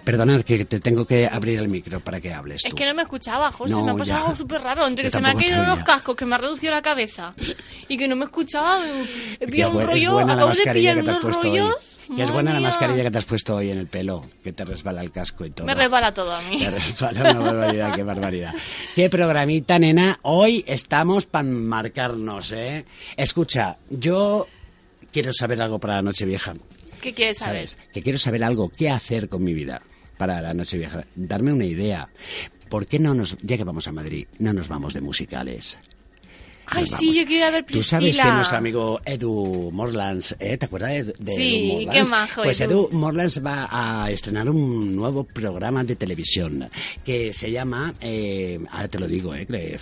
Perdonad que te tengo que abrir el micro para que hables Es que no me escuchaba, José. No, me ha pasado ya. algo súper raro. Entre Yo que se me han caído los cascos, que me ha reducido la cabeza. Y que no me escuchaba. He pillado un bu- es rollo. Acabo de pillar unos rollos. Que es buena la mascarilla que te has puesto hoy en el pelo, que te resbala el casco y todo. Me resbala todo a mí. Te resbala una barbaridad, qué barbaridad. Qué programita, nena. Hoy estamos para marcarnos, ¿eh? Escucha, yo quiero saber algo para la Nochevieja. ¿Qué quieres saber? ¿Sabes? Que quiero saber algo, qué hacer con mi vida para la Nochevieja. Darme una idea. ¿Por qué no nos, ya que vamos a Madrid, no nos vamos de musicales? Ay, Nos sí, vamos. yo quiero ir a ver Tú sabes Priscila. que nuestro amigo Edu Morlands, ¿eh? ¿te acuerdas de, de Sí, Edu qué Morlands? majo, Pues Edu. Edu Morlands va a estrenar un nuevo programa de televisión que se llama, eh, ahora te lo digo, ¿eh? que eh,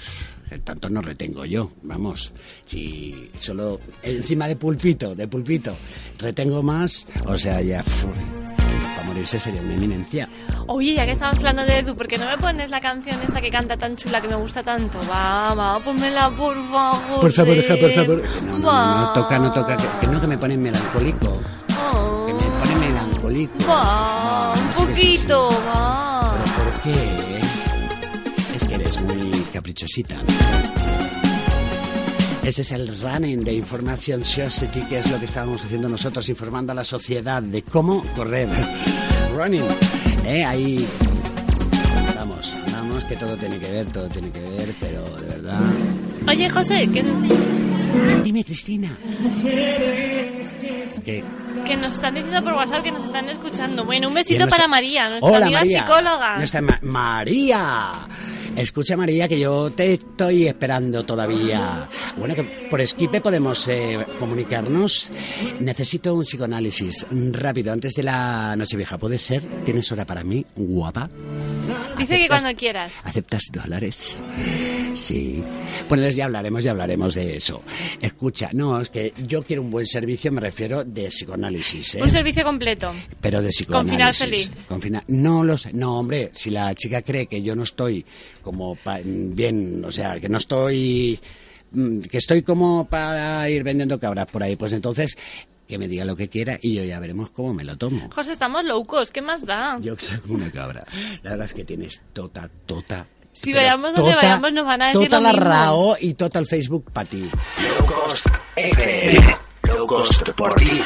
tanto no retengo yo, vamos, si solo encima de pulpito, de pulpito, retengo más, o sea, ya, fu, para morirse sería una eminencia. Oye, ya que estamos hablando de Edu, ¿por qué no me pones la canción esta que canta tan chula que me gusta tanto? Va, va, pónmela, por favor. Por favor, hija, por favor. No, no, no toca, no toca, que, que no que me ponen melancólico. Que me pone melancólico. Va, un poquito, va. ¿Pero por qué? Caprichosita. Ese es el running de Information Society, que es lo que estábamos haciendo nosotros, informando a la sociedad de cómo correr. (laughs) running. ¿Eh? Ahí. Vamos, vamos, que todo tiene que ver, todo tiene que ver, pero de verdad. Oye, José, que, Dime, Cristina. ¿Qué? que nos están diciendo por WhatsApp que nos están escuchando. Bueno, un besito ¿Quién nos- para María, nuestra Hola, amiga María. psicóloga. Nuestra Ma- María. Escucha, María, que yo te estoy esperando todavía. Bueno, que por Skype podemos eh, comunicarnos. Necesito un psicoanálisis rápido antes de la Nochevieja. ¿Puede ser? ¿Tienes hora para mí, guapa? Dice que cuando quieras. ¿Aceptas dólares? Sí. Bueno, ya hablaremos, ya hablaremos de eso. Escucha, no, es que yo quiero un buen servicio, me refiero de psicoanálisis, ¿eh? Un servicio completo. Pero de Con psicoanálisis. final feliz. Con final- No lo sé. No, hombre, si la chica cree que yo no estoy como pa- bien, o sea, que no estoy mm, que estoy como para ir vendiendo cabras por ahí, pues entonces que me diga lo que quiera y yo ya veremos cómo me lo tomo. José, estamos locos, ¿qué más da? Yo soy como una cabra. La verdad es que tienes tota, tota. Si pero vayamos donde tota- vayamos nos van a decir Tota lo la mismo. RAO y tota el Facebook para ti. Low Cost FM. Low Cost por ti.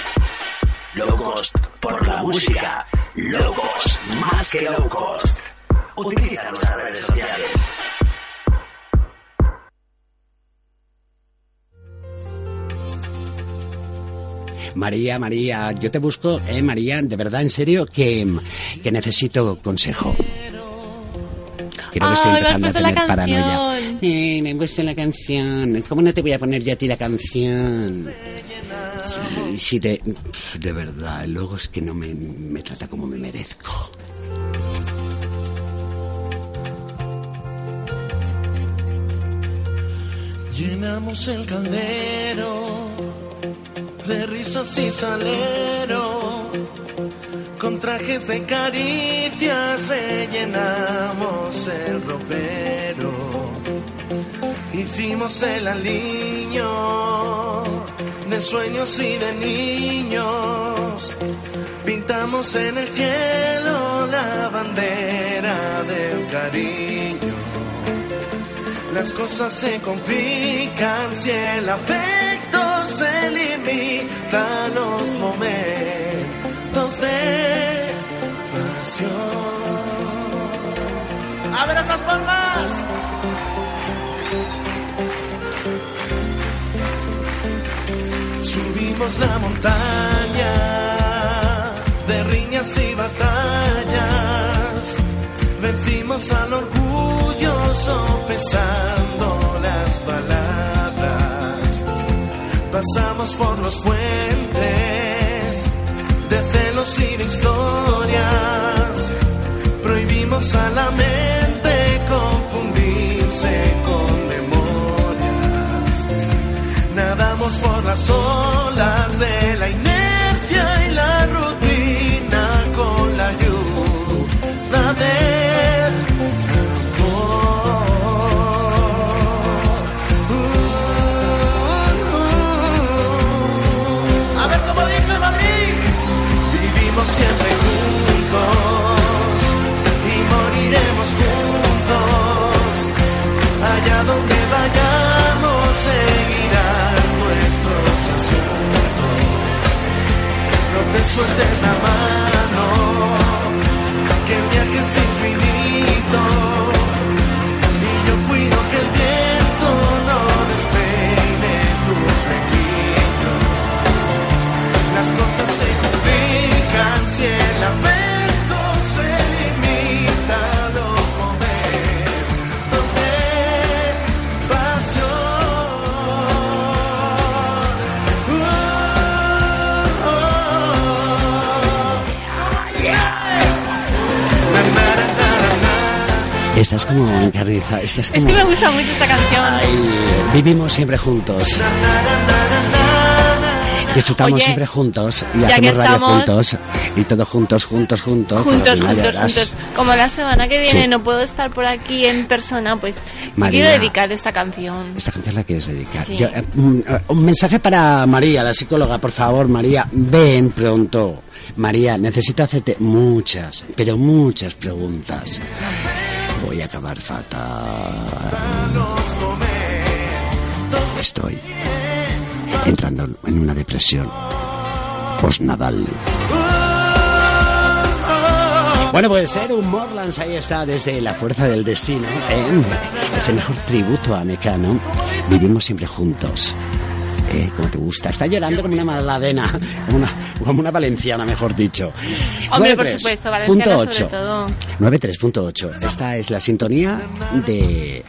Low Cost por la música. Low Cost más que Low Cost. Utiliza nuestras redes sociales. María, María, yo te busco, eh, María, de verdad, en serio, que, que necesito consejo. Creo que estoy Ay, me has empezando a tener paranoia. Eh, me he puesto la canción. ¿Cómo no te voy a poner yo a ti la canción? Sí, sí, de, de verdad. Luego es que no me, me trata como me merezco. Llenamos el caldero de risas y salero. Con trajes de caricias rellenamos el ropero. Hicimos el aliño de sueños y de niños. Pintamos en el cielo la bandera del cariño. Las cosas se complican si el afecto se limita a los momentos de pasión. ¡A ver esas palmas! Subimos la montaña de riñas y batallas. Vencimos al orgullo sopesando las palabras. Pasamos por los puentes de celos y de historias. Prohibimos a la mente confundirse con memorias. Nadamos por las olas de la inercia Es como... que me gusta mucho esta canción. Ay, vivimos siempre juntos. Disfrutamos Oye, siempre juntos y hacemos radio juntos y todos juntos, juntos, juntos. Juntos, juntos, juntos. Como la semana que viene Sí. no puedo estar por aquí en persona, pues María. quiero dedicar esta canción. Esta canción la quieres dedicar. Sí. Yo, eh, mm, eh, un mensaje para María, la psicóloga, por favor, María, ven pronto. María, necesito hacerte muchas, pero muchas preguntas. Acabar fatal. Estoy entrando en una depresión postnadal. Bueno, pues Edu Morlands ahí está desde La Fuerza del Destino. Es el mejor tributo a Mecano. Vivimos siempre juntos. Eh, como te gusta. Está llorando como una maladena, como una, como una valenciana, mejor dicho. Hombre, por 93, supuesto, punto Valenciano sobre todo. 93.8. Esta es la sintonía de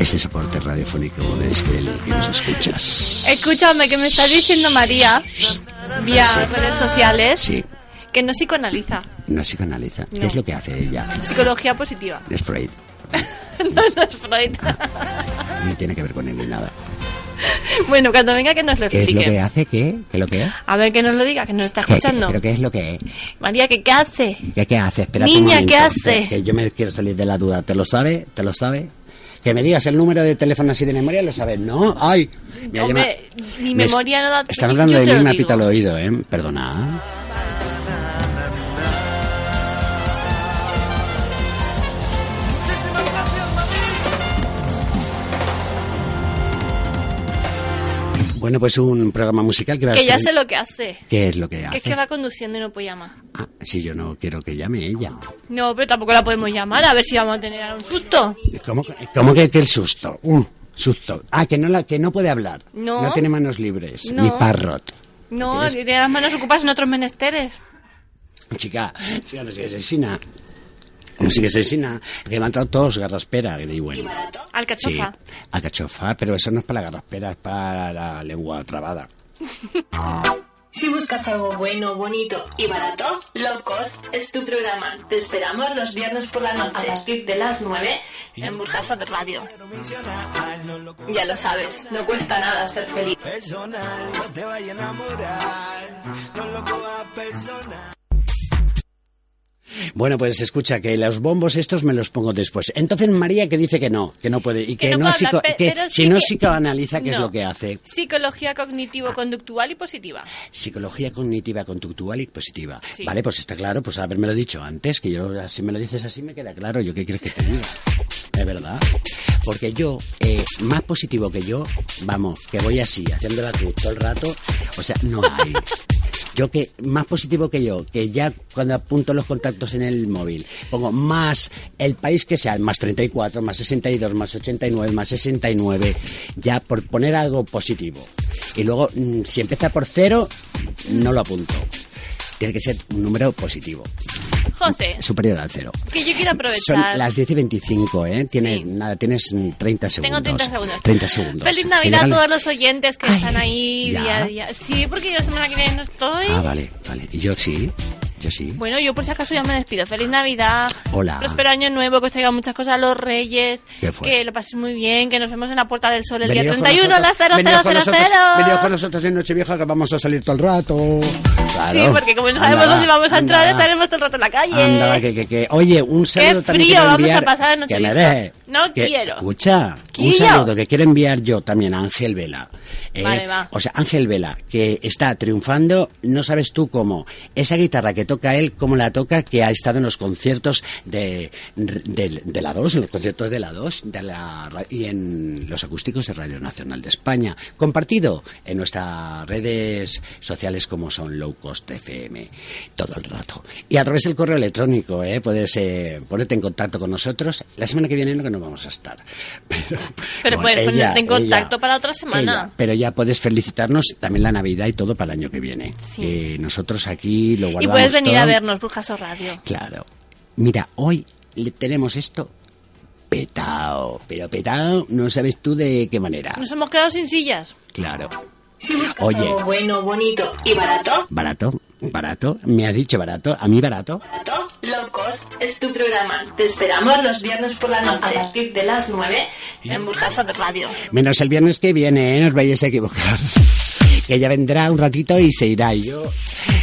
este soporte radiofónico desde el que nos escuchas. Escúchame, que me está diciendo María, vía redes sociales, Sí, que no psicoanaliza. no psicoanaliza. ¿Qué No. es lo que hace ella? Psicología positiva. Es Freud. (laughs) no, no es Freud. (laughs) No tiene que ver con él ni nada. (laughs) bueno, cuando venga que nos lo ¿Qué es lo explique. que hace? ¿Qué? ¿Qué es lo que es? A ver, que nos lo diga, que nos está ¿Qué- escuchando. ¿Pero qué es lo que es? María, ¿que qué hace? ¿Qué, qué hace? Espérate Niña, un ¿qué hace? Que, que yo me quiero salir de la duda. ¿Te lo sabe? ¿Te lo sabe? Que me digas el número de teléfono así de memoria, ¿lo sabes? ¿No? ¡Ay! Me ha Hombre, mi me memoria no da... Están hablando de mí, me digo. pita al oído, ¿eh? Perdona. Bueno, pues un programa musical que va a Que ya estar- sé lo que hace. ¿Qué es lo que Que es hace? que va conduciendo y no puede llamar. Ah, si yo no quiero que llame ella. No, pero tampoco la podemos llamar a ver si vamos a tener un susto. ¿Cómo, cómo que, que el susto? Uh, susto. Ah, que no, la, que no puede hablar. No. tiene manos libres. No. Ni parrot. No, tiene las manos ocupadas en otros menesteres. Chica, chica, no sigues asesina. No sigues asesina. Que me han entrado todos garraspera. Que digo, bueno. Sí, Alcachofa. alcachofa, pero eso no es para la garraspera, es para la lengua trabada. (laughs) Si buscas algo bueno, bonito y barato, Low Cost es tu programa. Te esperamos los viernes por la noche a partir de las 9 en Burjasa de Radio. Ya lo sabes, no cuesta nada ser feliz. Personal, no te vayas a enamorar. No lo cojas personal. Bueno, pues escucha, que los bombos estos me los pongo después. Entonces María que dice que no, que no puede, y que, Que no no, psico- hablar, que pero si sí no que- psicoanaliza, ¿qué es lo que hace? Psicología cognitivo-conductual y positiva. Psicología cognitiva, conductual y positiva. Sí. Vale, pues está claro, pues haberme lo dicho antes, que yo, si me lo dices así, me queda claro. ¿Yo qué quieres que te diga? Es verdad. Porque yo, eh, más positivo que yo, vamos, que voy así, haciendo la cruz todo el rato, o sea, no hay. Yo que, más positivo que yo, que ya cuando apunto los contactos en el móvil, pongo más el país que sea, más 34, más 62, más 89, más 69, ya por poner algo positivo. Y luego, mm, si empieza por cero, no lo apunto. Tiene que ser un número positivo, José, superior al cero. que yo quiero aprovechar. Son las 10 y 25, ¿eh? Tienes, nada, tienes mm, 30 segundos. Tengo 30 segundos. 30 segundos. Feliz Navidad a todos los oyentes que están ahí ¿ya? día a día. Sí, porque yo la semana que viene no estoy. Ah, vale, vale. Y yo sí, yo sí. Bueno, yo por si acaso ya me despido. Feliz Navidad. Hola. Próspero año nuevo, que os traigan muchas cosas a los reyes. Que lo paséis muy bien, que nos vemos en la Puerta del Sol el Venidos día con 31 a las nosotros- venidos con 0000. con nosotros en Nochevieja que vamos a salir todo el rato. Claro. Sí, porque como no sabemos dónde vamos a entrar, estaremos todo el rato en la calle. Anda, que, que, que. Oye, un saludo Qué frío vamos a pasar en Nochevieja. No Que- quiero. Escucha, un saludo que quiero enviar yo también a Ángel Vela. ¿eh? Vale, va. O sea, Ángel Vela, que está triunfando, no sabes tú cómo. Esa guitarra que toca él, cómo la toca, que ha estado en los conciertos de, de, de la 2, en los conciertos de la 2 de la, y en los acústicos de Radio Nacional de España. Compartido en nuestras redes sociales como son Low Cost FM, todo el rato. Y a través del correo electrónico, ¿eh? puedes eh, ponerte en contacto con nosotros. La semana que viene no no vamos a estar. (laughs) Pero, Pero bueno, puedes ella- ponerte en contacto ella- para otra semana. ella, pero ya puedes felicitarnos también la Navidad y todo para el año que viene. Que nosotros aquí lo y guardamos puedes venir a vernos, Brujas o Radio. Claro. Mira, hoy le tenemos esto petao, pero petao, no sabes tú de qué manera. Nos hemos quedado sin sillas. Claro. Oye. bueno, bonito y barato, Barato, barato, me ha dicho barato, a mí barato. barato, Low Cost es tu programa. Te esperamos los viernes por la noche a partir de las 9 en Burjasa de Radio. Menos el viernes que viene, ¿eh? no os vayáis a equivocar. (laughs) Que ya vendrá un ratito y se irá. Y yo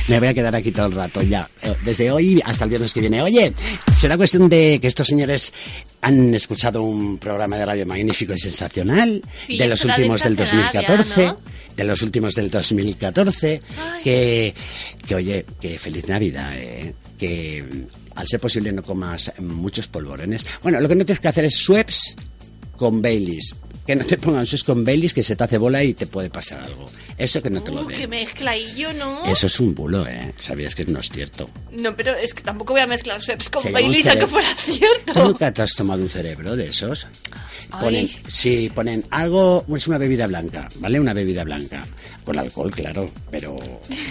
me voy a quedar aquí todo el rato ya. eh, Desde hoy hasta el viernes que viene. Oye, será cuestión de que estos señores han escuchado un programa de radio magnífico y sensacional Sí, de los últimos del Dictacionaria, 2014. ¿no? De los últimos del 2014. Que, que, oye, que feliz Navidad, eh, que al ser posible no comas muchos polvorones. Bueno, lo que no tienes que hacer es sweeps con Baileys. Que no te pongan sus con Baileys que se te hace bola y te puede pasar algo. Eso que no te lo Uh, que den. mezcla y yo no. Eso es un bulo, ¿eh? Sabías que no es cierto. No, pero es que tampoco voy a mezclar Sweps con Baileys, aunque fuera ¿Tú cierto. nunca te has tomado un cerebro de esos? Ponen, Ay. sí, ponen algo, es una bebida blanca, ¿vale? Una bebida blanca. Con alcohol, claro, pero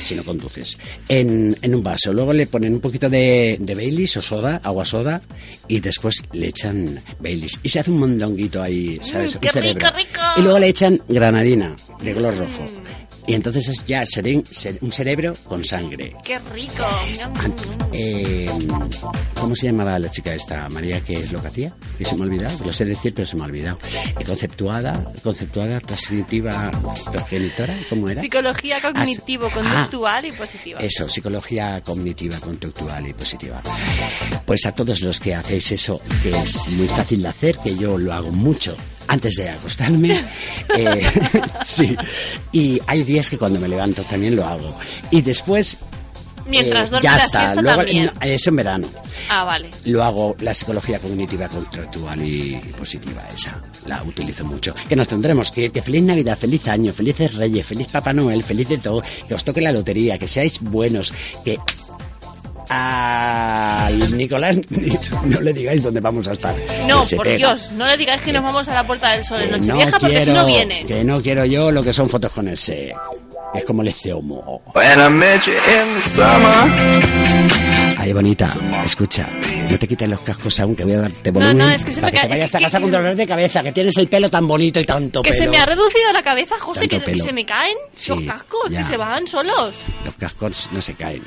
si no conduces. En, en un vaso. Luego le ponen un poquito de, de Baileys o soda, agua soda, y después le echan Baileys. Y se hace un mondonguito ahí, ¿sabes? Mm, qué cerebro. rico, rico. Y luego le echan granadina de color rojo. Y entonces es ya ser- un cerebro con sangre. Qué rico. Eh, ¿Cómo se llamaba la chica esta? María, ¿qué es lo que hacía? Que se me ha olvidado, lo sé decir, pero se me ha olvidado. Eh, conceptuada, conceptuada, transcriptiva, progenitora, ¿cómo era? Psicología Ah, cognitivo-conductual y positiva. Eso, psicología cognitiva, conductual y positiva. Pues a todos los que hacéis eso, que es muy fácil de hacer, que yo lo hago mucho antes de acostarme, (laughs) eh, (laughs) sí. Y hay días que cuando me levanto también lo hago. Y después... Mientras eh, ya está. Luego, también. no, eso en verano. Ah, vale. Lo hago la psicología cognitiva contractual y positiva, esa. La utilizo mucho. Que nos tendremos. Que feliz Navidad, feliz año, felices Reyes, feliz Papá Noel, feliz de todo. Que os toque la lotería, que seáis buenos. Que al Nicolás (laughs) no le digáis dónde vamos a estar. No, por pega. Dios, no le digáis que nos vamos a la Puerta del Sol en Nochevieja porque si no viene. Que no quiero yo lo que son fotos con ese. Es como el ceomo. Ay, bonita, escucha, no te quites los cascos aún, que voy a darte No, volumen no, es que se para me que te vayas a que- casa que con dolor de cabeza, que tienes el pelo tan bonito y tanto Que pelo. se me ha reducido la cabeza, José, que, que se me caen Sí, los cascos, ya. que se van solos. Los cascos no se caen,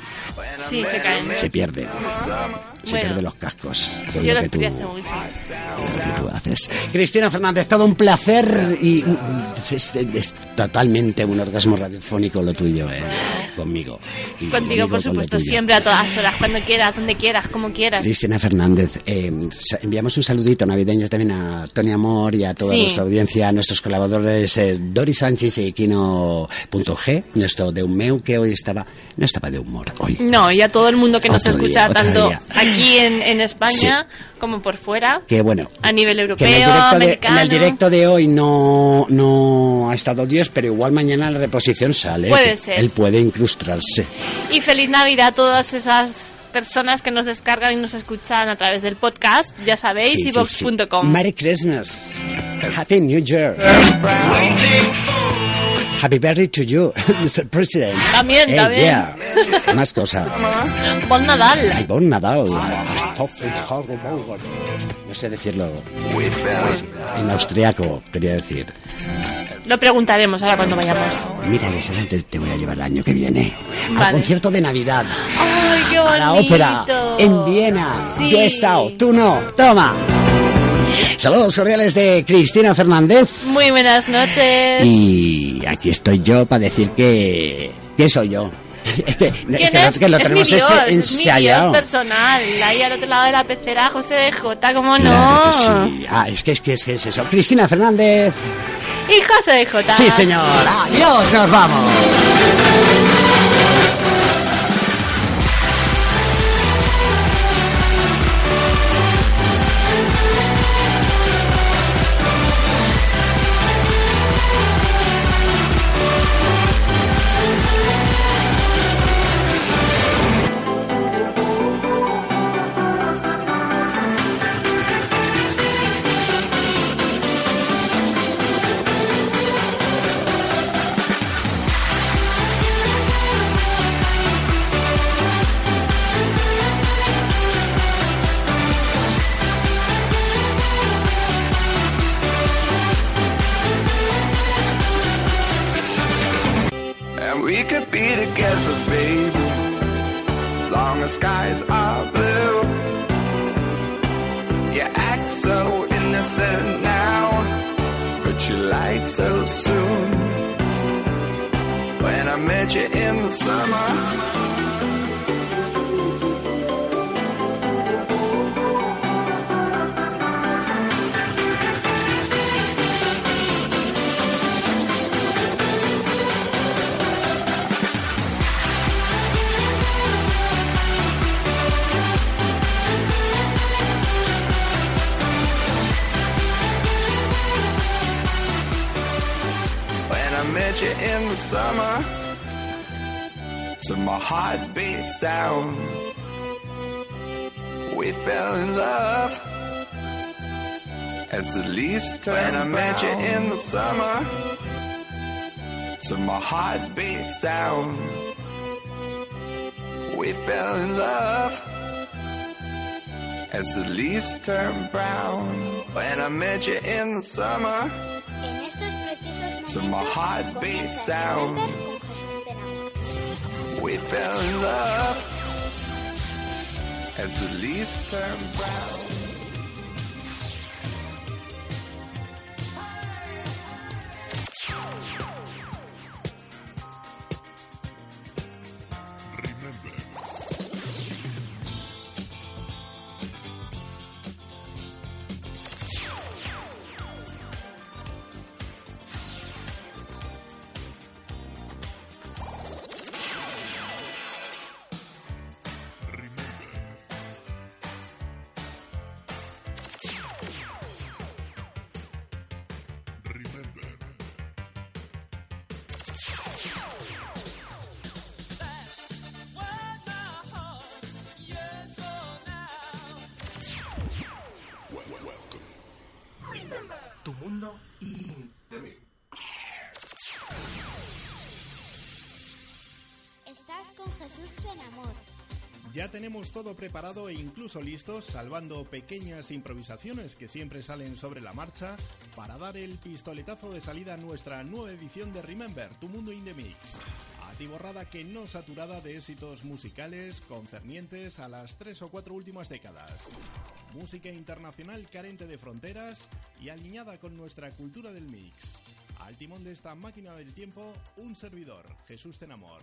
Sí, se caen. se pierden. Se Bueno. pierden los cascos. Yo lo que tú, hace mucho. lo que tú haces. Cristina Fernández, todo un placer y mm, es, es totalmente un orgasmo radiofónico lo tuyo, ¿eh? Conmigo. Y Contigo, por supuesto, siempre a todas horas, cuando quieras, donde quieras, como quieras. Cristina Fernández, eh, enviamos un saludito navideño también a Tony Amor y a toda Sí. nuestra audiencia, a nuestros colaboradores eh, Dori Sánchez y Kino.g, nuestro de Humeu, que hoy estaba, no estaba de humor hoy. No, y a todo el mundo que nos Otro escucha día, otro tanto día. aquí en, en España como por fuera, Que bueno, a nivel que europeo, en el, directo de, americano. en el directo de hoy no, no ha estado Dios, pero igual mañana la reposición sale. Puede que ser. Él puede incrustarse. Y feliz Navidad a todas esas personas que nos descargan y nos escuchan a través del podcast, ya sabéis, Sí, sí, sí. Merry Christmas. Happy New Year. Happy birthday to you, (laughs) Mr. President. También, Hey, también. yeah. Más cosas. Bon Nadal. Ay, bon Nadal. No sé decirlo. En austriaco, quería decir. Lo preguntaremos ahora cuando vayamos. Mira, ese te, te voy a llevar el año que viene. Al Vale. concierto de Navidad. ¡Ay, qué A la ópera. En Viena. Sí. Yo he estado. Tú no. Toma. Saludos cordiales de Cristina Fernández. Muy buenas noches. Y aquí estoy yo para decir que... ¿Quién soy yo? Es ¿Quién es? que lo es mi tenemos Dios, es mi Dios ensayado. personal. Ahí al otro lado de la pecera, José de Jota, ¿cómo no? Claro que sí. Ah, es que es que es, que es eso. Cristina Fernández. Y José de Jota. Sí, señor. Adiós, nos vamos. Met you in the summer, to my heartbeat sound, we fell in love as the leaves turn. When I met you in the summer, to my heartbeat sound, we fell in love as the leaves turn brown. When I met you in the summer. To my heartbeat sound. We fell in love as the leaves turn brown. Tenemos todo preparado e incluso listos, salvando pequeñas improvisaciones que siempre salen sobre la marcha, para dar el pistoletazo de salida a nuestra nueva edición de Remember, Tu Mundo in the Mix. Atiborrada que no saturada de éxitos musicales concernientes a las tres o cuatro últimas décadas. Música internacional carente de fronteras y alineada con nuestra cultura del mix. Al timón de esta máquina del tiempo, un servidor, Jesús Tenamor.